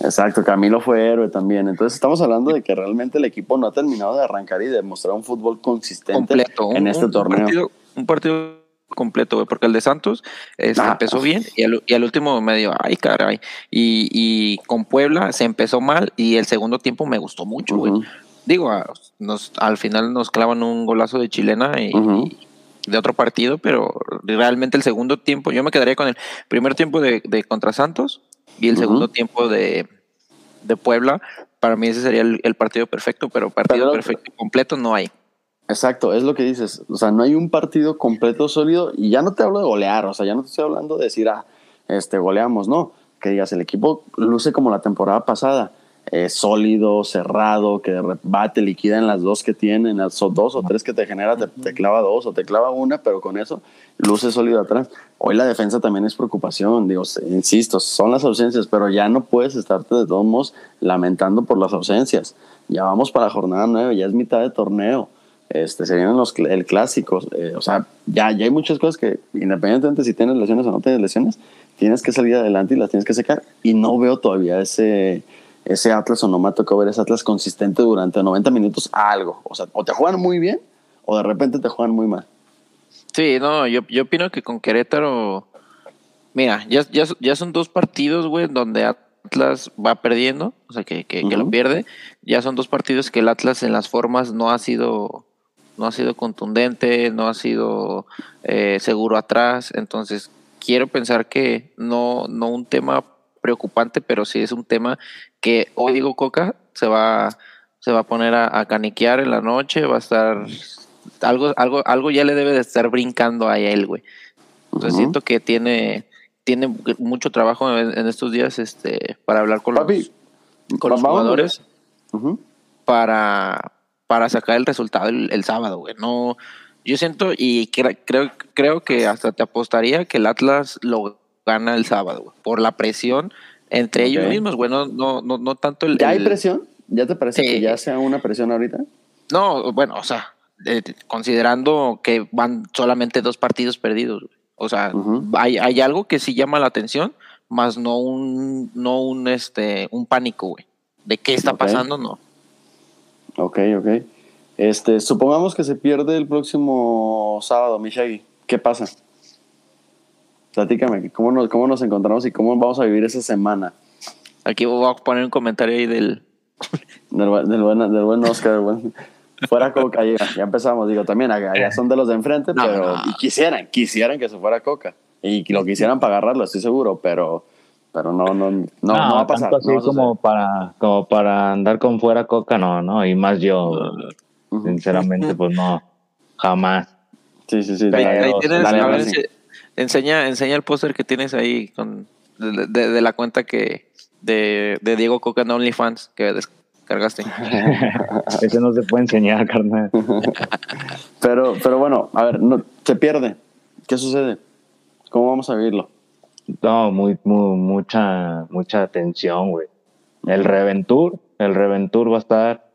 Exacto, Camilo fue héroe también. Entonces estamos hablando de que realmente el equipo no ha terminado de arrancar y demostrar un fútbol consistente completo. en un- este un torneo. Partido, un partido completo, güey, porque el de Santos este, Ah, empezó bien y al, y al último medio, ay, caray. Y, y con Puebla se empezó mal y el segundo tiempo me gustó mucho, güey. Digo, a- nos, al final nos clavan un golazo de chilena y, de otro partido, pero realmente el segundo tiempo, yo me quedaría con el primer tiempo de, de contra Santos y el segundo tiempo de, de Puebla. Para mí ese sería el, el partido perfecto, pero partido Pero- perfecto completo no hay. Exacto, es lo que dices. O sea, no hay un partido completo sólido y ya no te hablo de golear, o sea, ya no te estoy hablando de decir, ah, este, goleamos, no. Que digas, el equipo luce como la temporada pasada, eh, sólido, cerrado, que de re- va, te liquida en las dos que tiene, en las dos o tres que te genera, te, te clava dos o te clava una, pero con eso luce sólido atrás. Hoy la defensa también es preocupación, digo, insisto, son las ausencias, pero ya no puedes estarte de todos modos lamentando por las ausencias. Ya vamos para la jornada nueve, ya es mitad de torneo este, se vienen los, el clásico, eh, o sea, ya, ya hay muchas cosas que independientemente si tienes lesiones o no tienes lesiones, tienes que salir adelante y las tienes que secar y no veo todavía ese, ese Atlas o no me ha tocado ver ese Atlas consistente durante 90 minutos a algo, o sea, o te juegan muy bien o de repente te juegan muy mal. Sí, no, yo, yo opino que con Querétaro, mira, ya, ya, ya son dos partidos, güey, donde Atlas va perdiendo, o sea, que, que, que lo pierde. Ya son dos partidos que el Atlas en las formas no ha sido, no ha sido contundente, no ha sido eh, seguro atrás. Entonces, quiero pensar que no, no un tema preocupante, pero sí es un tema que hoy digo Coca se va, se va a poner a, a caniquear en la noche, va a estar algo, algo, algo ya le debe de estar brincando a él, güey. Entonces siento que tiene, tiene mucho trabajo en, en estos días este, para hablar con Papi, los, con los jugadores para, para sacar el resultado el, el sábado, güey. No, yo siento y cre- creo, creo que hasta te apostaría que el Atlas lo gana el sábado, güey, por la presión entre ellos Ok. mismos, güey. No, no, no, no tanto el. ¿Ya hay el- presión? ¿Ya te parece Sí. que ya sea una presión ahorita? No, bueno, o sea, eh, considerando que van solamente dos partidos perdidos, güey. o sea, Ujú. hay, hay algo que sí llama la atención, más no un, no un, este, un pánico, güey. ¿De qué está Ok. pasando? No. Ok, ok. Este, supongamos que se pierde el próximo sábado, Mishagi. ¿Qué pasa? Platícame, ¿cómo nos, ¿cómo nos encontramos y cómo vamos a vivir esa semana? Aquí voy a poner un comentario ahí del, Del, buen- del, buen, del buen Oscar, buen- Fuera Coca, ya, ya empezamos. Digo, también ya son de los de enfrente, No, pero no. y quisieran, quisieran que se fuera Coca. Y lo quisieran para agarrarlo, estoy seguro, pero, pero no, no, no, no, va a pasar. tanto así no a como para, como para andar con fuera coca, no, no, y más yo, sinceramente, pues no, jamás. Sí, sí, sí. Ahí- ahí tienes, dale, enseña, enseña el póster que tienes ahí con de, de- de la cuenta que de, de Diego Coca en OnlyFans que descargaste. Ese no se puede enseñar, carnal. Pero, pero bueno, a ver, no, se pierde. ¿Qué sucede? ¿Cómo vamos a vivirlo? No, muy, muy, mucha, mucha atención, güey. El Reventur, el Reventur va a estar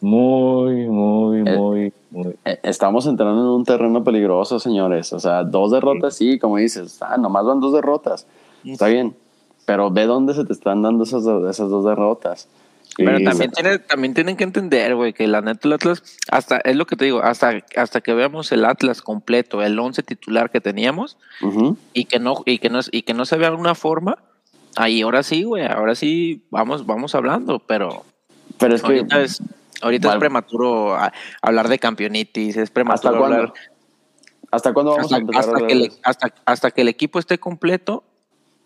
muy, muy, Eh, muy, muy. Eh, Estamos entrando en un terreno peligroso, señores. O sea, dos derrotas, sí, como dices, ah, nomás van dos derrotas. Está bien, pero ve dónde se te están dando esas, esas dos derrotas. Pero también, tiene, también tienen que entender, güey, que la neta el Atlas, hasta, es lo que te digo, hasta, hasta que veamos el Atlas completo, el 11 titular que teníamos, y que no, y que no, y que no se vea una forma, ahí ahora sí, güey, ahora sí vamos, vamos hablando, pero Pero es que, ahorita es, ahorita es prematuro a- hablar de campeonitis, es prematuro ¿hasta hablar ¿Hasta cuándo vamos hasta, a empezar a hasta hablar que le- hasta, hasta que el equipo esté completo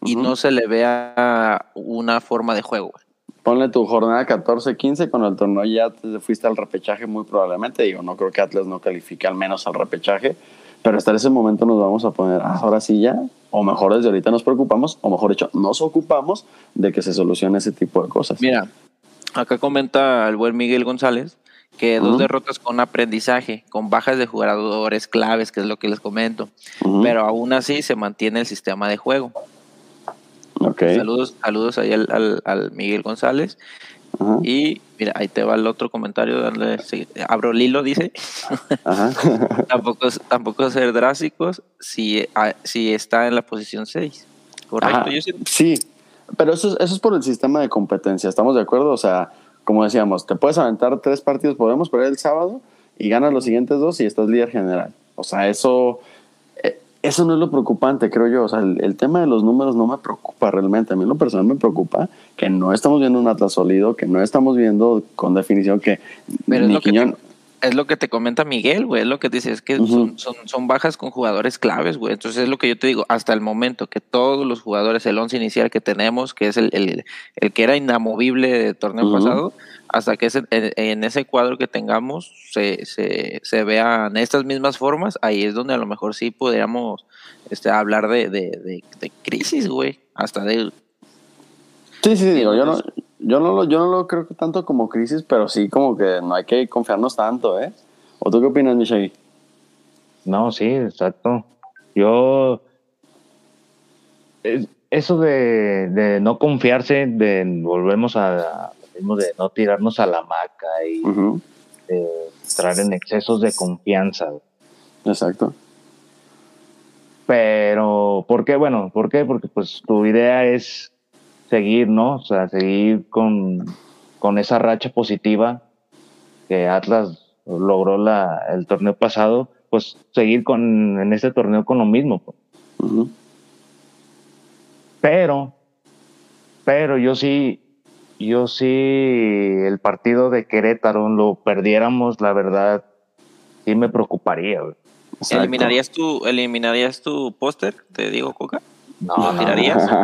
y no se le vea una forma de juego, güey. Ponle tu jornada 14-15, con el torneo ya te fuiste al repechaje muy probablemente. Digo, no creo que Atlas no califique al menos al repechaje, pero hasta ese momento nos vamos a poner, ah, ahora sí ya, o mejor desde ahorita nos preocupamos, o mejor dicho, nos ocupamos de que se solucione ese tipo de cosas. Mira, acá comenta el buen Miguel González que dos derrotas con aprendizaje, con bajas de jugadores claves, que es lo que les comento, pero aún así se mantiene el sistema de juego. Ok. Saludos, saludos ahí al, al, al Miguel González. Ajá. Y mira, ahí te va el otro comentario. Darle, sí, abro el hilo, dice. Ajá. tampoco, tampoco ser drásticos si, ah, si está en la posición 6. Correcto. Yo Sí, pero eso es, eso es por el sistema de competencia, ¿estamos de acuerdo? O sea, como decíamos, te puedes aventar tres partidos, podemos perder el sábado y ganas los siguientes dos y estás líder general. O sea, eso, eso no es lo preocupante, creo yo. O sea, el, el tema de los números no me preocupa realmente. A mí en lo personal me preocupa que no estamos viendo un Atlas sólido, que no estamos viendo con definición que Pero es ni lo que Quiñón- Es lo que te comenta Miguel, güey. Es lo que dice, es que son, son, son bajas con jugadores claves, güey. Entonces es lo que yo te digo, hasta el momento que todos los jugadores, el once inicial que tenemos, que es el, el, el que era inamovible del torneo pasado, hasta que ese- en, en ese cuadro que tengamos se, se, se vean estas mismas formas, ahí es donde a lo mejor sí podríamos este, hablar de, de, de, de crisis, güey. Hasta de... Sí, sí, digo, yo no, yo no lo, yo no lo creo que tanto como crisis, pero sí como que no hay que confiarnos tanto, ¿eh? ¿O tú qué opinas, Michelle? No, sí, exacto. Yo. es- Eso de, de no confiarse, de volvemos a, mismo de no tirarnos a la maca y de entrar en excesos de confianza. Exacto. Pero, ¿por qué? Bueno, ¿por qué? Porque pues tu idea es seguir, ¿no? O sea, seguir con, con esa racha positiva que Atlas logró la, el torneo pasado, pues seguir con, en este torneo con lo mismo. pues. Pero, pero yo sí, yo sí, el partido de Querétaro lo perdiéramos, la verdad, sí me preocuparía. ¿Eliminarías tu, eliminarías tu póster de Diego Coca? No, ¿Lo no, tirarías?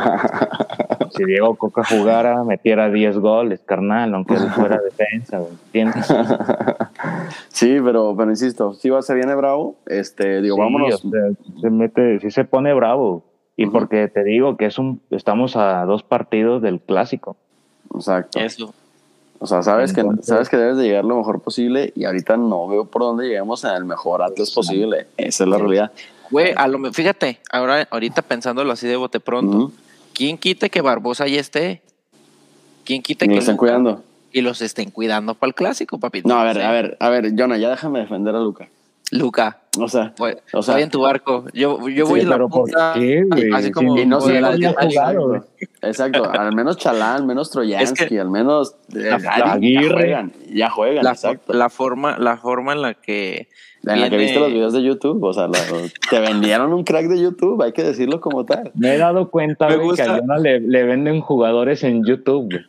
Si Diego Coca jugara, metiera 10 goles, carnal, aunque él fuera defensa, ¿entiendes? Sí, pero, pero insisto, si va, se viene bravo, este, digo, Sí, vámonos. o sea, se mete, sí se pone bravo. Y porque te digo que es un, estamos a dos partidos del clásico. Exacto. Eso. O sea, sabes que, sabes que debes de llegar lo mejor posible y ahorita no veo por dónde lleguemos en el mejor Atlas posible. Esa es la realidad. Güey, a lo fíjate, ahora ahorita pensándolo así de bote pronto. ¿quién quite que Barbosa ya esté? ¿Quién quite Y que lo Luca- cuidando. y los estén cuidando para el clásico, papito? No, a ver, Sí. a ver, a ver, Jonah, ya déjame defender a Luca. Luca, O sea, voy, O sea- voy en tu barco. Yo, yo Sí, voy en la pero ¿por punta, qué, güey? así Sí, como y no güey. Exacto, al menos Chalán, al menos Troyansky, al menos La- la Aguirre. ya juegan, ya juegan, la, exacto. la forma, la forma en la que en la que viste los videos de YouTube, o sea, la- te vendieron un crack de YouTube, hay que decirlo como tal. Me he dado cuenta, güey, que a Jonah le, le venden jugadores en YouTube, güey.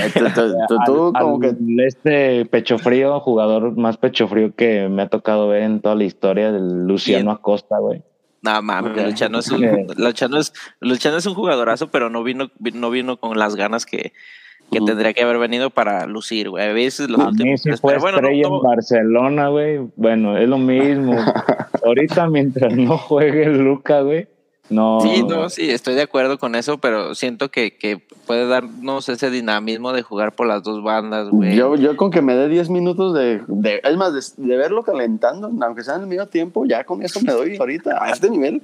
Eh, tú- tú- tú- tú Al- como al- que Este pecho frío, jugador más pecho frío que me ha tocado ver en toda la historia del Luciano Bien. Acosta, güey. No mames, Ok. Luchano es un, Eh. Luchano es, Luchano es un jugadorazo, pero no vino, no vino con las ganas que, que Ujú. tendría que haber venido para lucir, güey. A veces los A mí últimos sí tres- fue pero bueno, no- en Barcelona, güey. Bueno, es lo mismo. Ahorita mientras no juegue Luca, güey, no. Sí, no, sí, estoy de acuerdo con eso, pero siento que, que puede darnos ese dinamismo de jugar por las dos bandas, güey. yo, yo con que me dé 10 minutos de, de- es más, de, de verlo calentando, aunque sea en el mismo tiempo, ya con eso me doy ahorita a este nivel.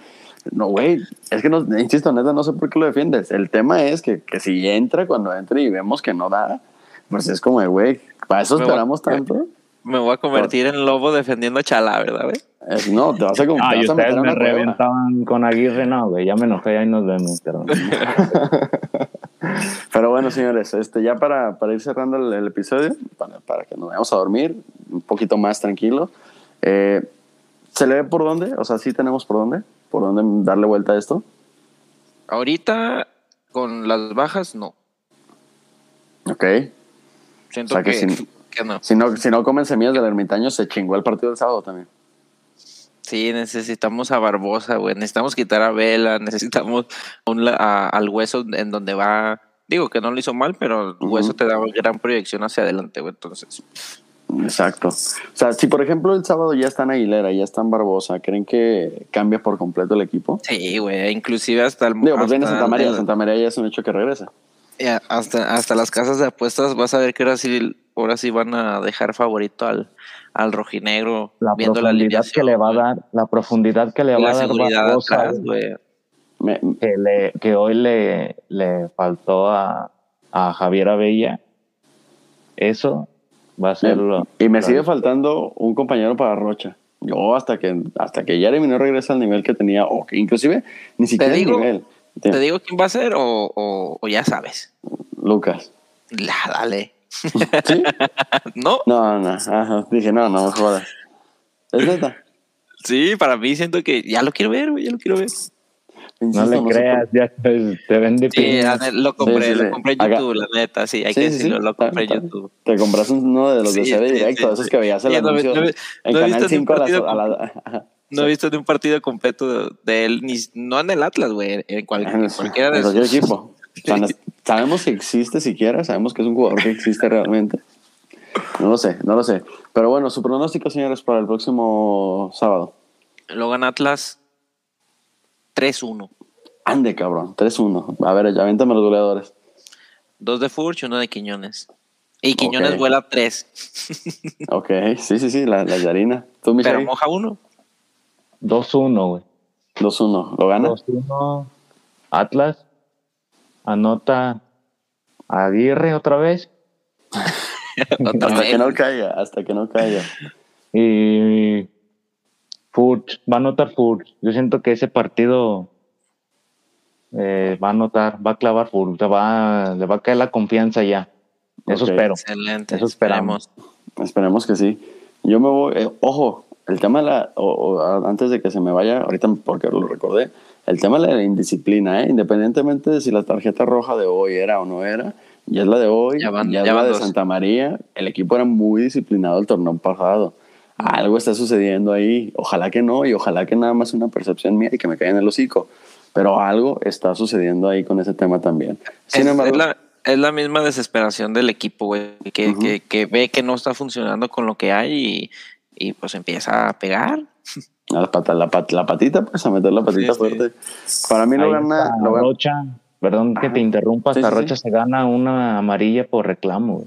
No, güey, es que no, insisto, neta, no sé por qué lo defiendes. El tema es que, que si entra, cuando entre y vemos que no da, pues es como, de, güey, para eso Me voy- esperamos tanto. Me voy a convertir en lobo defendiendo a Chalá, ¿verdad, güey? No, te vas a, com- Ah, y ustedes me una cueva. reventaban con Aguirre, no, güey. Ya me enojé, ahí nos vemos. Pero... Pero bueno, señores, este, ya para, para ir cerrando el, el episodio, para, para que nos vayamos a dormir un poquito más tranquilo, eh, ¿se le ve por dónde? O sea, sí tenemos por dónde, por dónde darle vuelta a esto. Ahorita, con las bajas, no. Ok. Siento O sea que que, sin- no. Si no, si no comen semillas del ermitaño, se chingó el partido del sábado también. Sí, necesitamos a Barbosa, güey. Necesitamos quitar a Vela, necesitamos un a- al hueso en donde va. Digo que no lo hizo mal, pero el hueso te da gran proyección hacia adelante, güey. Entonces, Exacto. O sea, si por ejemplo el sábado ya está en Aguilera, ya está en Barbosa, ¿creen que cambia por completo el equipo? sí, güey. Inclusive hasta el. Digo, pues viene Santa María. el- Santa María ya es un hecho que regresa. hasta, hasta las casas de apuestas vas a ver que ahora sí, ahora sí van a dejar favorito al, al rojinegro. La viendo la profundidad que le va a dar, la profundidad que le va a dar Barbosa, atrás. Me- que, le, que hoy le, le faltó a, a Javier Abella, eso va a ser lo... y me lo- sigue faltando un compañero para Rocha. Yo hasta que hasta que Jeremy no regresa al nivel que tenía, o que inclusive ni siquiera el digo- nivel. ¿Te digo quién va a ser o, o, o ya sabes? Lucas. La, dale. ¿Sí? ¿No? No, no, ajá. Dije, no, no me jodas. ¿Es neta? Sí, para mí siento que ya lo quiero ver, güey, ya lo quiero ver. No le creas, ya te, vende Sí, la lo compré, Sí, sí, sí. lo compré en Acá- YouTube, la neta, sí, hay Sí, que sí, sí. decirlo, lo compré en YouTube. Te compras uno de los de CB sí, directo, sí, esos sí. que veías el no, anuncio no, no, en Canal visto ni un 5 a las, partido a la-. No he visto ni un partido completo de él, ni, no en el Atlas, güey, en, cual- en cualquiera de En cualquier equipo. O sea, no- sabemos que existe siquiera, sabemos que es un jugador que existe realmente. No lo sé, no lo sé. Pero bueno, su pronóstico, señores, para el próximo sábado. Lo gana Atlas 3-1. Ande, cabrón, 3-1. A ver, ya avéntame los goleadores. Dos de Furch y uno de Quiñones. Y Quiñones Ok. vuela 3, Ok, sí, sí, sí, la, la Yarina. ¿Tú, mi pero moja uno. 2-1, güey. 2-1. ¿Lo gana? 2-1 Atlas. Anota Aguirre otra vez. Otra Hasta vez. que no caiga, hasta que no caiga. Y Furch, va a anotar Furch. Yo siento que ese partido eh, va a anotar, va a clavar Furch, va, le va a caer la confianza ya. Eso espero. Excelente. Eso esperamos. Esperemos que sí. Yo me voy, eh, ojo, el tema de la, o- antes de que se me vaya, ahorita porque lo recordé, el tema de la indisciplina, ¿eh? independientemente de si la tarjeta roja de hoy era o no era, ya es la de hoy, Ya van- ya es la de. Santa María, el equipo era muy disciplinado el torneo pasado. Algo está sucediendo ahí, ojalá que no, y ojalá que nada más una percepción mía y que me caiga en el hocico, pero algo está sucediendo ahí con ese tema también. Sin Es, embargo, es la, es la misma desesperación del equipo, güey, que, que, que ve que no está funcionando con lo que hay y, y pues empieza a pegar. la, pata- la, pat- la patita, pues a meter la patita sí. fuerte. Para mí lo Ahí gana, lo gana- Rocha, perdón que te interrumpa, Sí, hasta sí, Rocha sí. se gana una amarilla por reclamo. güey.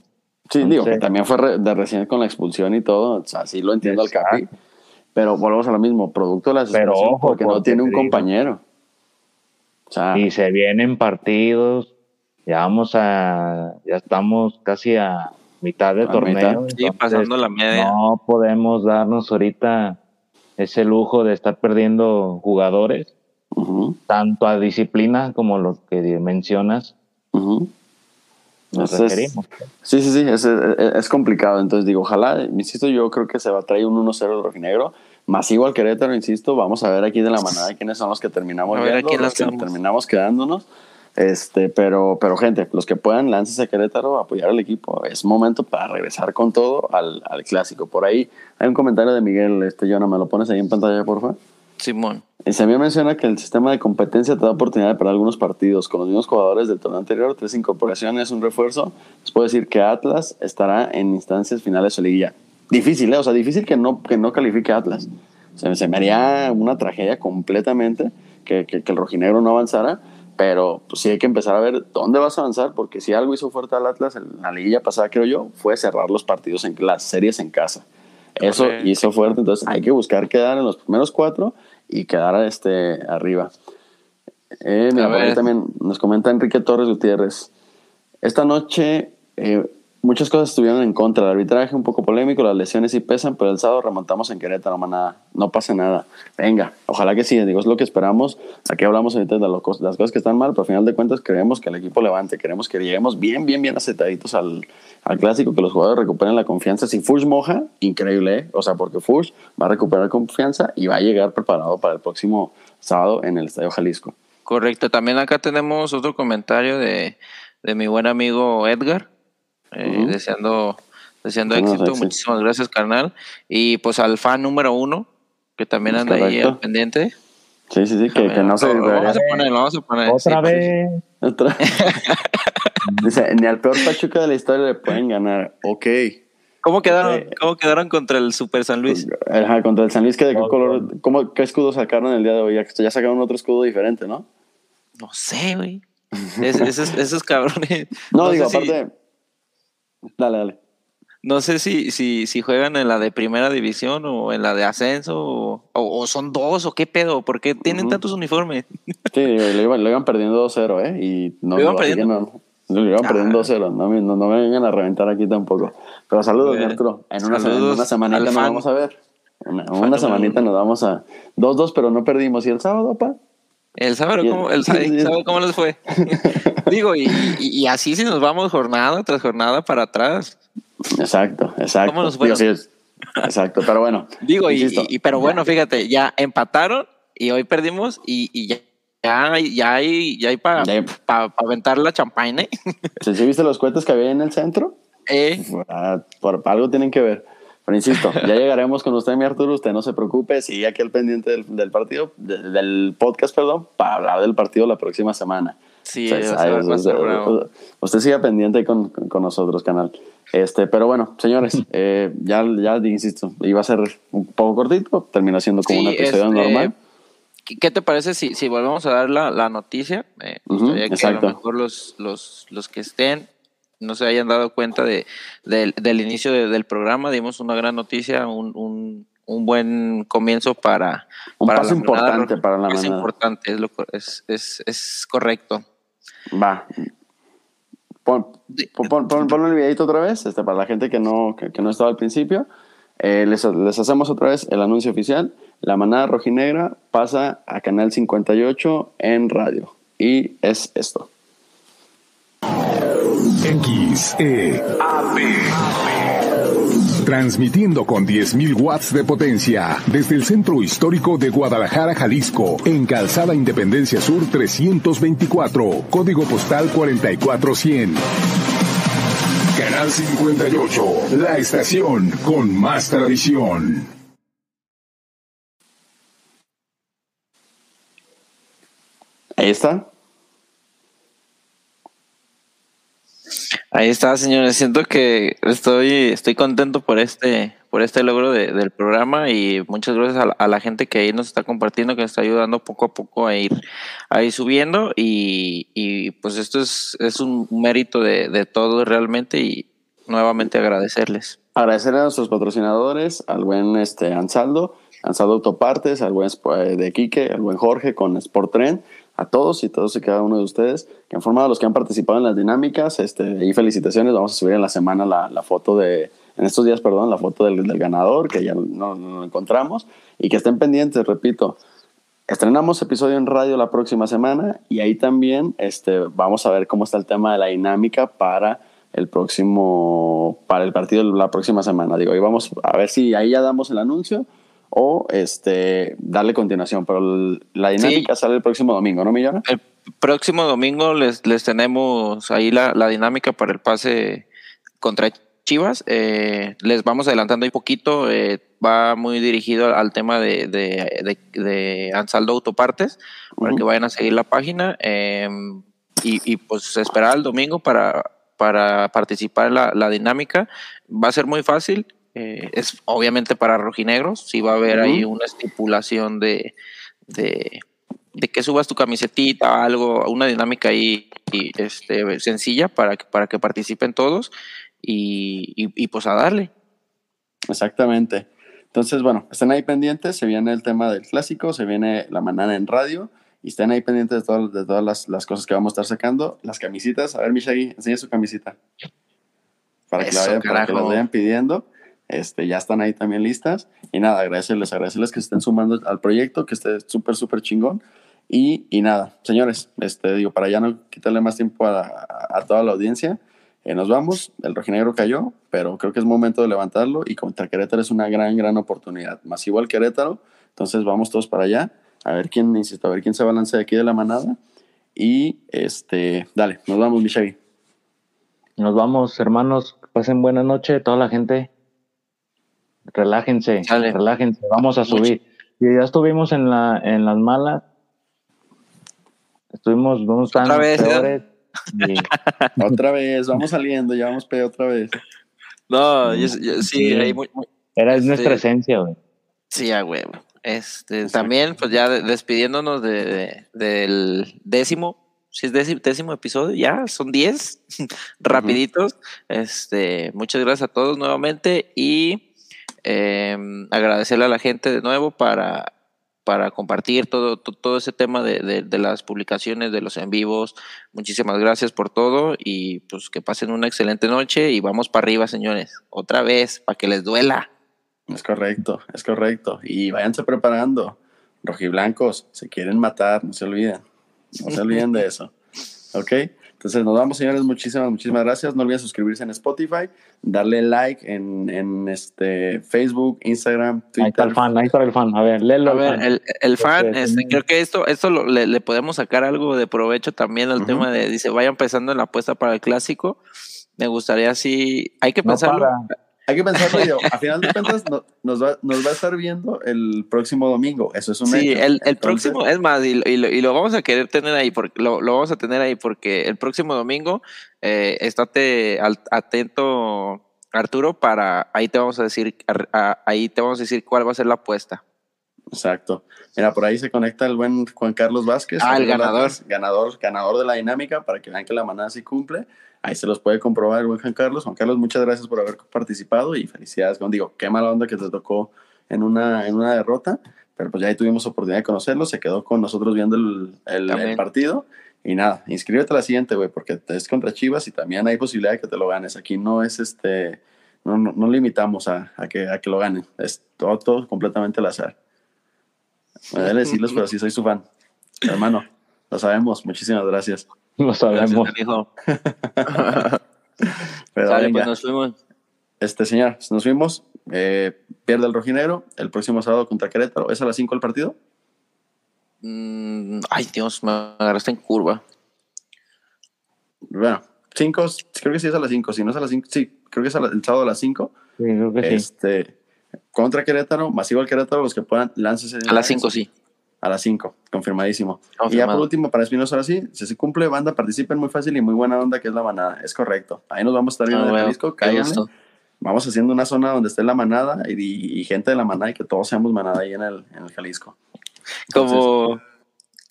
Sí, digo, que Entonces- también fue re- de recién con la expulsión y todo, o sea, sí lo entiendo al. Capi, pero volvemos a lo mismo, producto de la Pero ojo, porque no porque tiene un compañero. O sea, Y se vienen partidos, ya vamos a, ya estamos casi a mitad del A torneo. mitad. Sí, entonces pasando la media. No podemos darnos ahorita ese lujo de estar perdiendo jugadores, ujú, tanto a disciplina como lo que mencionas, ujú. nos Entonces, referimos. Sí, sí, sí, es, es- es complicado. Entonces digo, ojalá, insisto, yo creo que se va a traer un 1-0 de rojinegro. Más igual Querétaro, insisto, vamos a ver aquí de la manada quiénes son los que terminamos A ver a viendo, quién los que terminamos quedándonos. Este, pero, pero gente, los que puedan, láncense a Querétaro a apoyar al equipo. Es momento para regresar con todo al, al clásico. Por ahí hay un comentario de Miguel, este, Jonah, ¿me lo pones ahí en pantalla, por favor? Simón. Y se me menciona que el sistema de competencia te da oportunidad de perder algunos partidos con los mismos jugadores del torneo anterior, tres incorporaciones, un refuerzo. Les puedo decir que Atlas estará en instancias finales de liguilla. Difícil, ¿eh? O sea, difícil que no, que no califique Atlas. Se, se me haría una tragedia completamente que, que- que el rojinegro no avanzara, pero pues, sí hay que empezar a ver dónde vas a avanzar, porque si algo hizo fuerte al Atlas en la liguilla pasada, creo yo, fue cerrar los partidos en las series en casa. Eso Correcto. hizo fuerte, entonces hay que buscar quedar en los primeros cuatro y quedar este, arriba. Eh, mira, también nos comenta Enrique Torres Gutiérrez. Esta noche eh, muchas cosas estuvieron en contra. El arbitraje un poco polémico, las lesiones sí pesan, pero el sábado remontamos en Querétaro, manada. No pasa nada. Venga, ojalá que sí, digo, es lo que esperamos. Aquí hablamos ahorita de las cosas que están mal, pero al final de cuentas queremos que el equipo levante, queremos que lleguemos bien, bien, bien acetaditos al, al clásico, que los jugadores recuperen la confianza. Si Fuchs moja, increíble, ¿eh? O sea, porque Fuchs va a recuperar confianza y va a llegar preparado para el próximo sábado en el Estadio Jalisco. Correcto. También acá tenemos otro comentario de, de mi buen amigo Edgar, eh, deseando, deseando éxito. Muchísimas gracias, carnal. Y pues al fan número uno, que también Es anda ahí al pendiente. Sí, sí, sí, que, que no se... Lo vamos a poner, lo vamos a poner. Otra sí, pues, vez. Otra. Dice, ni al peor Pachuca de la historia le pueden ganar. Ok. ¿Cómo quedaron. ¿Cómo quedaron contra el Super San Luis? Ajá, contra el San Luis, ¿qué, de qué color, cómo, ¿qué escudo sacaron el día de hoy? Ya, ya sacaron otro escudo diferente, ¿no? No sé, güey. Es- esos, esos cabrones. No, digo, si- aparte... Dale, dale. No sé si, si, si juegan en la de primera división o en la de ascenso o, o son dos o qué pedo, ¿por qué tienen tantos uniformes? Sí, lo iban, lo iban perdiendo 2-0, ¿eh? Y no, ¿Lo iban perdiendo? No, lo iban Ah. perdiendo 2-0, no, me- no, no me vengan a reventar aquí tampoco. Pero saludos, Eh, Arturo. En una, saludos en una semanita nos vamos a ver. Una, Fan una número semanita nos vamos a 2-2, pero no perdimos. ¿Y el sábado, pa? El sábado. ¿cómo, el sábado, cómo les fue? Digo, y, y, y así si nos vamos jornada tras jornada para atrás. Exacto, exacto. ¿Cómo nos fue? Digo, sí, es- exacto, pero bueno. Digo, y, y- pero bueno, fíjate, ya empataron y hoy perdimos y, y ya, ya hay, ya hay, ya hay para Ya hay- aventar la champaña. ¿eh? ¿Sí, sí viste los cohetes que había en el centro? Eh, por, por algo tienen que ver. Pero insisto, ya llegaremos con usted, mi Arturo. Usted no se preocupe, sigue aquí al pendiente del, del partido, de- del podcast, perdón, para hablar del partido la próxima semana. Sí, O sea, a a usted, bravo. usted siga pendiente con, con- nosotros, canal. Este, pero bueno, señores, eh, ya, ya insisto, iba a ser un poco cortito, terminó siendo como Sí, un episodio este, normal. ¿Qué qué te parece si, si volvemos a dar la, la noticia? Eh, Ujú, gustaría que a exacto. lo mejor los, los, los que estén no se hayan dado cuenta de, del- del inicio de- del programa. Dimos una gran noticia, un, un, un buen comienzo para... Un para paso la importante para la Es manada. importante, es, lo, es, es, es correcto. Va. Pon, pon, pon, el videito otra vez, este, para la gente que no, que, que no estaba al principio. Eh, les, les hacemos otra vez el anuncio oficial. La manada rojinegra pasa a Canal 58 en radio. Y es esto. X, E, A, P. Transmitiendo con 10.000 watts de potencia desde el centro histórico de Guadalajara, Jalisco, en Calzada Independencia Sur 324, código postal 44100. Canal 58, la estación con más tradición. Ahí está. Ahí está, señores. Siento que estoy, estoy contento por este, por este logro de- del programa y muchas gracias a la, gente que ahí nos está compartiendo, que nos está ayudando poco a poco a ir, a ir subiendo y, y, pues esto es, es un mérito de, de todos realmente y nuevamente agradecerles. Agradecer a nuestros patrocinadores, al buen este, Ansaldo, Ansaldo Autopartes, al buen eh, de Quique, al buen Jorge con Sport Tren, a todos y todos y cada uno de ustedes que han formado, los que han participado en las dinámicas, este, y felicitaciones. Vamos a subir en la semana la, la foto de, en estos días, perdón, la foto del, del ganador, que ya no, no encontramos, y que estén pendientes, repito. Estrenamos episodio en radio la próxima semana y ahí también este, vamos a ver cómo está el tema de la dinámica para el próximo, para el partido la próxima semana. Digo, ahí vamos a ver si ahí ya damos el anuncio o este, darle continuación. Pero la dinámica sale el próximo domingo, ¿no, Millona? El próximo domingo les, les tenemos ahí la, la dinámica para el pase contra Chivas. Eh, les vamos adelantando un poquito. eh, va muy dirigido al tema de, de, de- de Ansaldo Autopartes para que vayan a seguir la página. eh, y, y, pues esperar el domingo para, para participar en la, la dinámica. Va a ser muy fácil. Eh, es obviamente para rojinegros. Sí va a haber ahí una estipulación de, de, de que subas tu camisetita, algo, una dinámica ahí y, este, sencilla para que, para que participen todos y, y, y, pues a darle. Exactamente. Entonces, bueno, estén ahí pendientes, se viene el tema del clásico, se viene la manana en radio y estén ahí pendientes de, todas- de todas las, las cosas que vamos a estar sacando. Las camisitas, a ver, Mishagi, enseña su camisita. Para que, la vayan, para que las vayan pidiendo. Este, ya están ahí también listas. Y nada, agradecerles, agradecerles que estén sumando al proyecto, que esté súper, súper chingón. Y, y nada, señores, este, digo, para ya no quitarle más tiempo a, a- toda la audiencia, eh, nos vamos. El rojinegro cayó, pero creo que es momento de levantarlo. Y contra Querétaro es una gran, gran oportunidad. Más igual Querétaro. Entonces vamos todos para allá. A ver quién, insisto, a ver quién se balance de aquí de la manada. Y este, dale, nos vamos, Mishagi. Nos vamos, hermanos. Pasen buena noche, toda la gente. Relájense, relájense. Vamos a Mucho. subir. Y ya estuvimos en, la, en las malas. Estuvimos unos tan Otra vez, ¿eh? peores. y- Otra vez, vamos saliendo, ya vamos pedo otra vez. No, yo- yo- sí, ahí era Este- nuestra esencia, güey. Sí, a huevo. Este, también, pues ya de- despidiéndonos de, de- del décimo si es décimo, décimo episodio, ya son 10, rapiditos. Este, muchas gracias a todos nuevamente y eh, agradecerle a la gente de nuevo para, para compartir todo, todo, ese tema de, de, de, las publicaciones, de los en vivos. Muchísimas gracias por todo y pues que pasen una excelente noche y vamos para arriba, señores. Otra vez, para que les duela. Es correcto, es correcto. Y váyanse preparando. Rojiblancos, se quieren matar, no se olviden. No se olviden de eso. ¿Ok? Entonces nos vamos, señores. Muchísimas, muchísimas gracias. No olviden suscribirse en Spotify, darle like en, en este Facebook, Instagram, Twitter. Ahí está el fan, ahí está el fan. A ver, léelo. A ver, fan. El, el, fan, este, creo que esto, esto lo, le, le, podemos sacar algo de provecho también al uh -huh. tema de, dice, vaya empezando en la apuesta para el clásico. Me gustaría así, hay que pensarlo. No hay que pensarlo yo. A final de cuentas, no, nos, va, nos va a estar viendo el próximo domingo. Eso es un Sí, hecho. el, el Entonces, próximo, es más, y, y, lo, y, lo, vamos a querer tener ahí, porque lo, lo, vamos a tener ahí, porque el próximo domingo, eh, estate al, atento, Arturo, para ahí te vamos a decir, a, ahí te vamos a decir cuál va a ser la apuesta. Exacto. Mira, por ahí se conecta el buen Juan Carlos Vázquez. Ah, el ganador. Ganador, ganador de la dinámica, para que vean que la manada sí cumple. Ahí se los puede comprobar el buen Juan Carlos. Juan Carlos, muchas gracias por haber participado y felicidades. Como digo, qué mala onda que te tocó en una, en una derrota, pero pues ya ahí tuvimos oportunidad de conocerlo. Se quedó con nosotros viendo el, el, el partido. Y nada, inscríbete a la siguiente, güey, porque es contra Chivas y también hay posibilidad de que te lo ganes. Aquí no es este, no, no, no limitamos a, a, que, a que lo ganen. Es todo, todo completamente al azar. Me debe decirlos, pero sí soy su fan. Hermano, lo sabemos. Muchísimas gracias. Lo sabemos. pero Sale, pues nos fuimos. Este señor, nos fuimos. Eh, pierde el rojinegro el próximo sábado contra Querétaro. ¿Es a las 5 el partido? Mm, ay, Dios, me agarraste en curva. Bueno, 5, creo que sí es a las 5. Si no es a las 5, sí, creo que es el sábado a las 5. Sí, creo que sí. Este, contra Querétaro, masivo al Querétaro, los que puedan, láncese. A las 5, sí. A las 5, confirmadísimo. Confirmado. Y ya por último, para Espinosa, ahora sí, si se cumple, banda, participen muy fácil y muy buena onda, que es la manada. Es correcto. Ahí nos vamos a estar viendo ah, en Jalisco. Bueno, vamos haciendo una zona donde esté la manada y, y, y, gente de la manada y que todos seamos manada ahí en el, en el Jalisco. Entonces, como,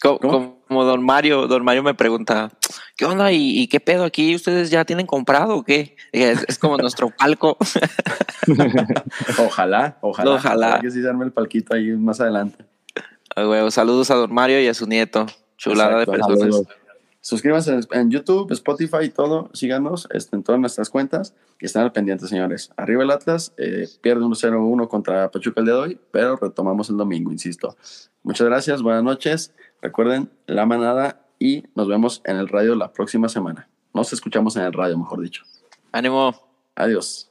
como, ¿cómo? como, don Mario, don Mario me pregunta, ¿qué onda y, y, qué pedo aquí? ¿Ustedes ya tienen comprado o qué? Es, es como nuestro palco. ojalá, ojalá. Ojalá. Que sí se arme el palquito ahí más adelante. Huevo, saludos a don Mario y a su nieto. Chulada Exacto, de personas. Saludos. Suscríbanse en YouTube, Spotify y todo. Síganos este, en todas nuestras cuentas y estén al pendiente, señores. Arriba el Atlas, eh, pierde 1-0-1 contra Pachuca el día de hoy, pero retomamos el domingo, insisto. Muchas gracias, buenas noches. Recuerden la manada y nos vemos en el radio la próxima semana. Nos escuchamos en el radio, mejor dicho. Ánimo. Adiós.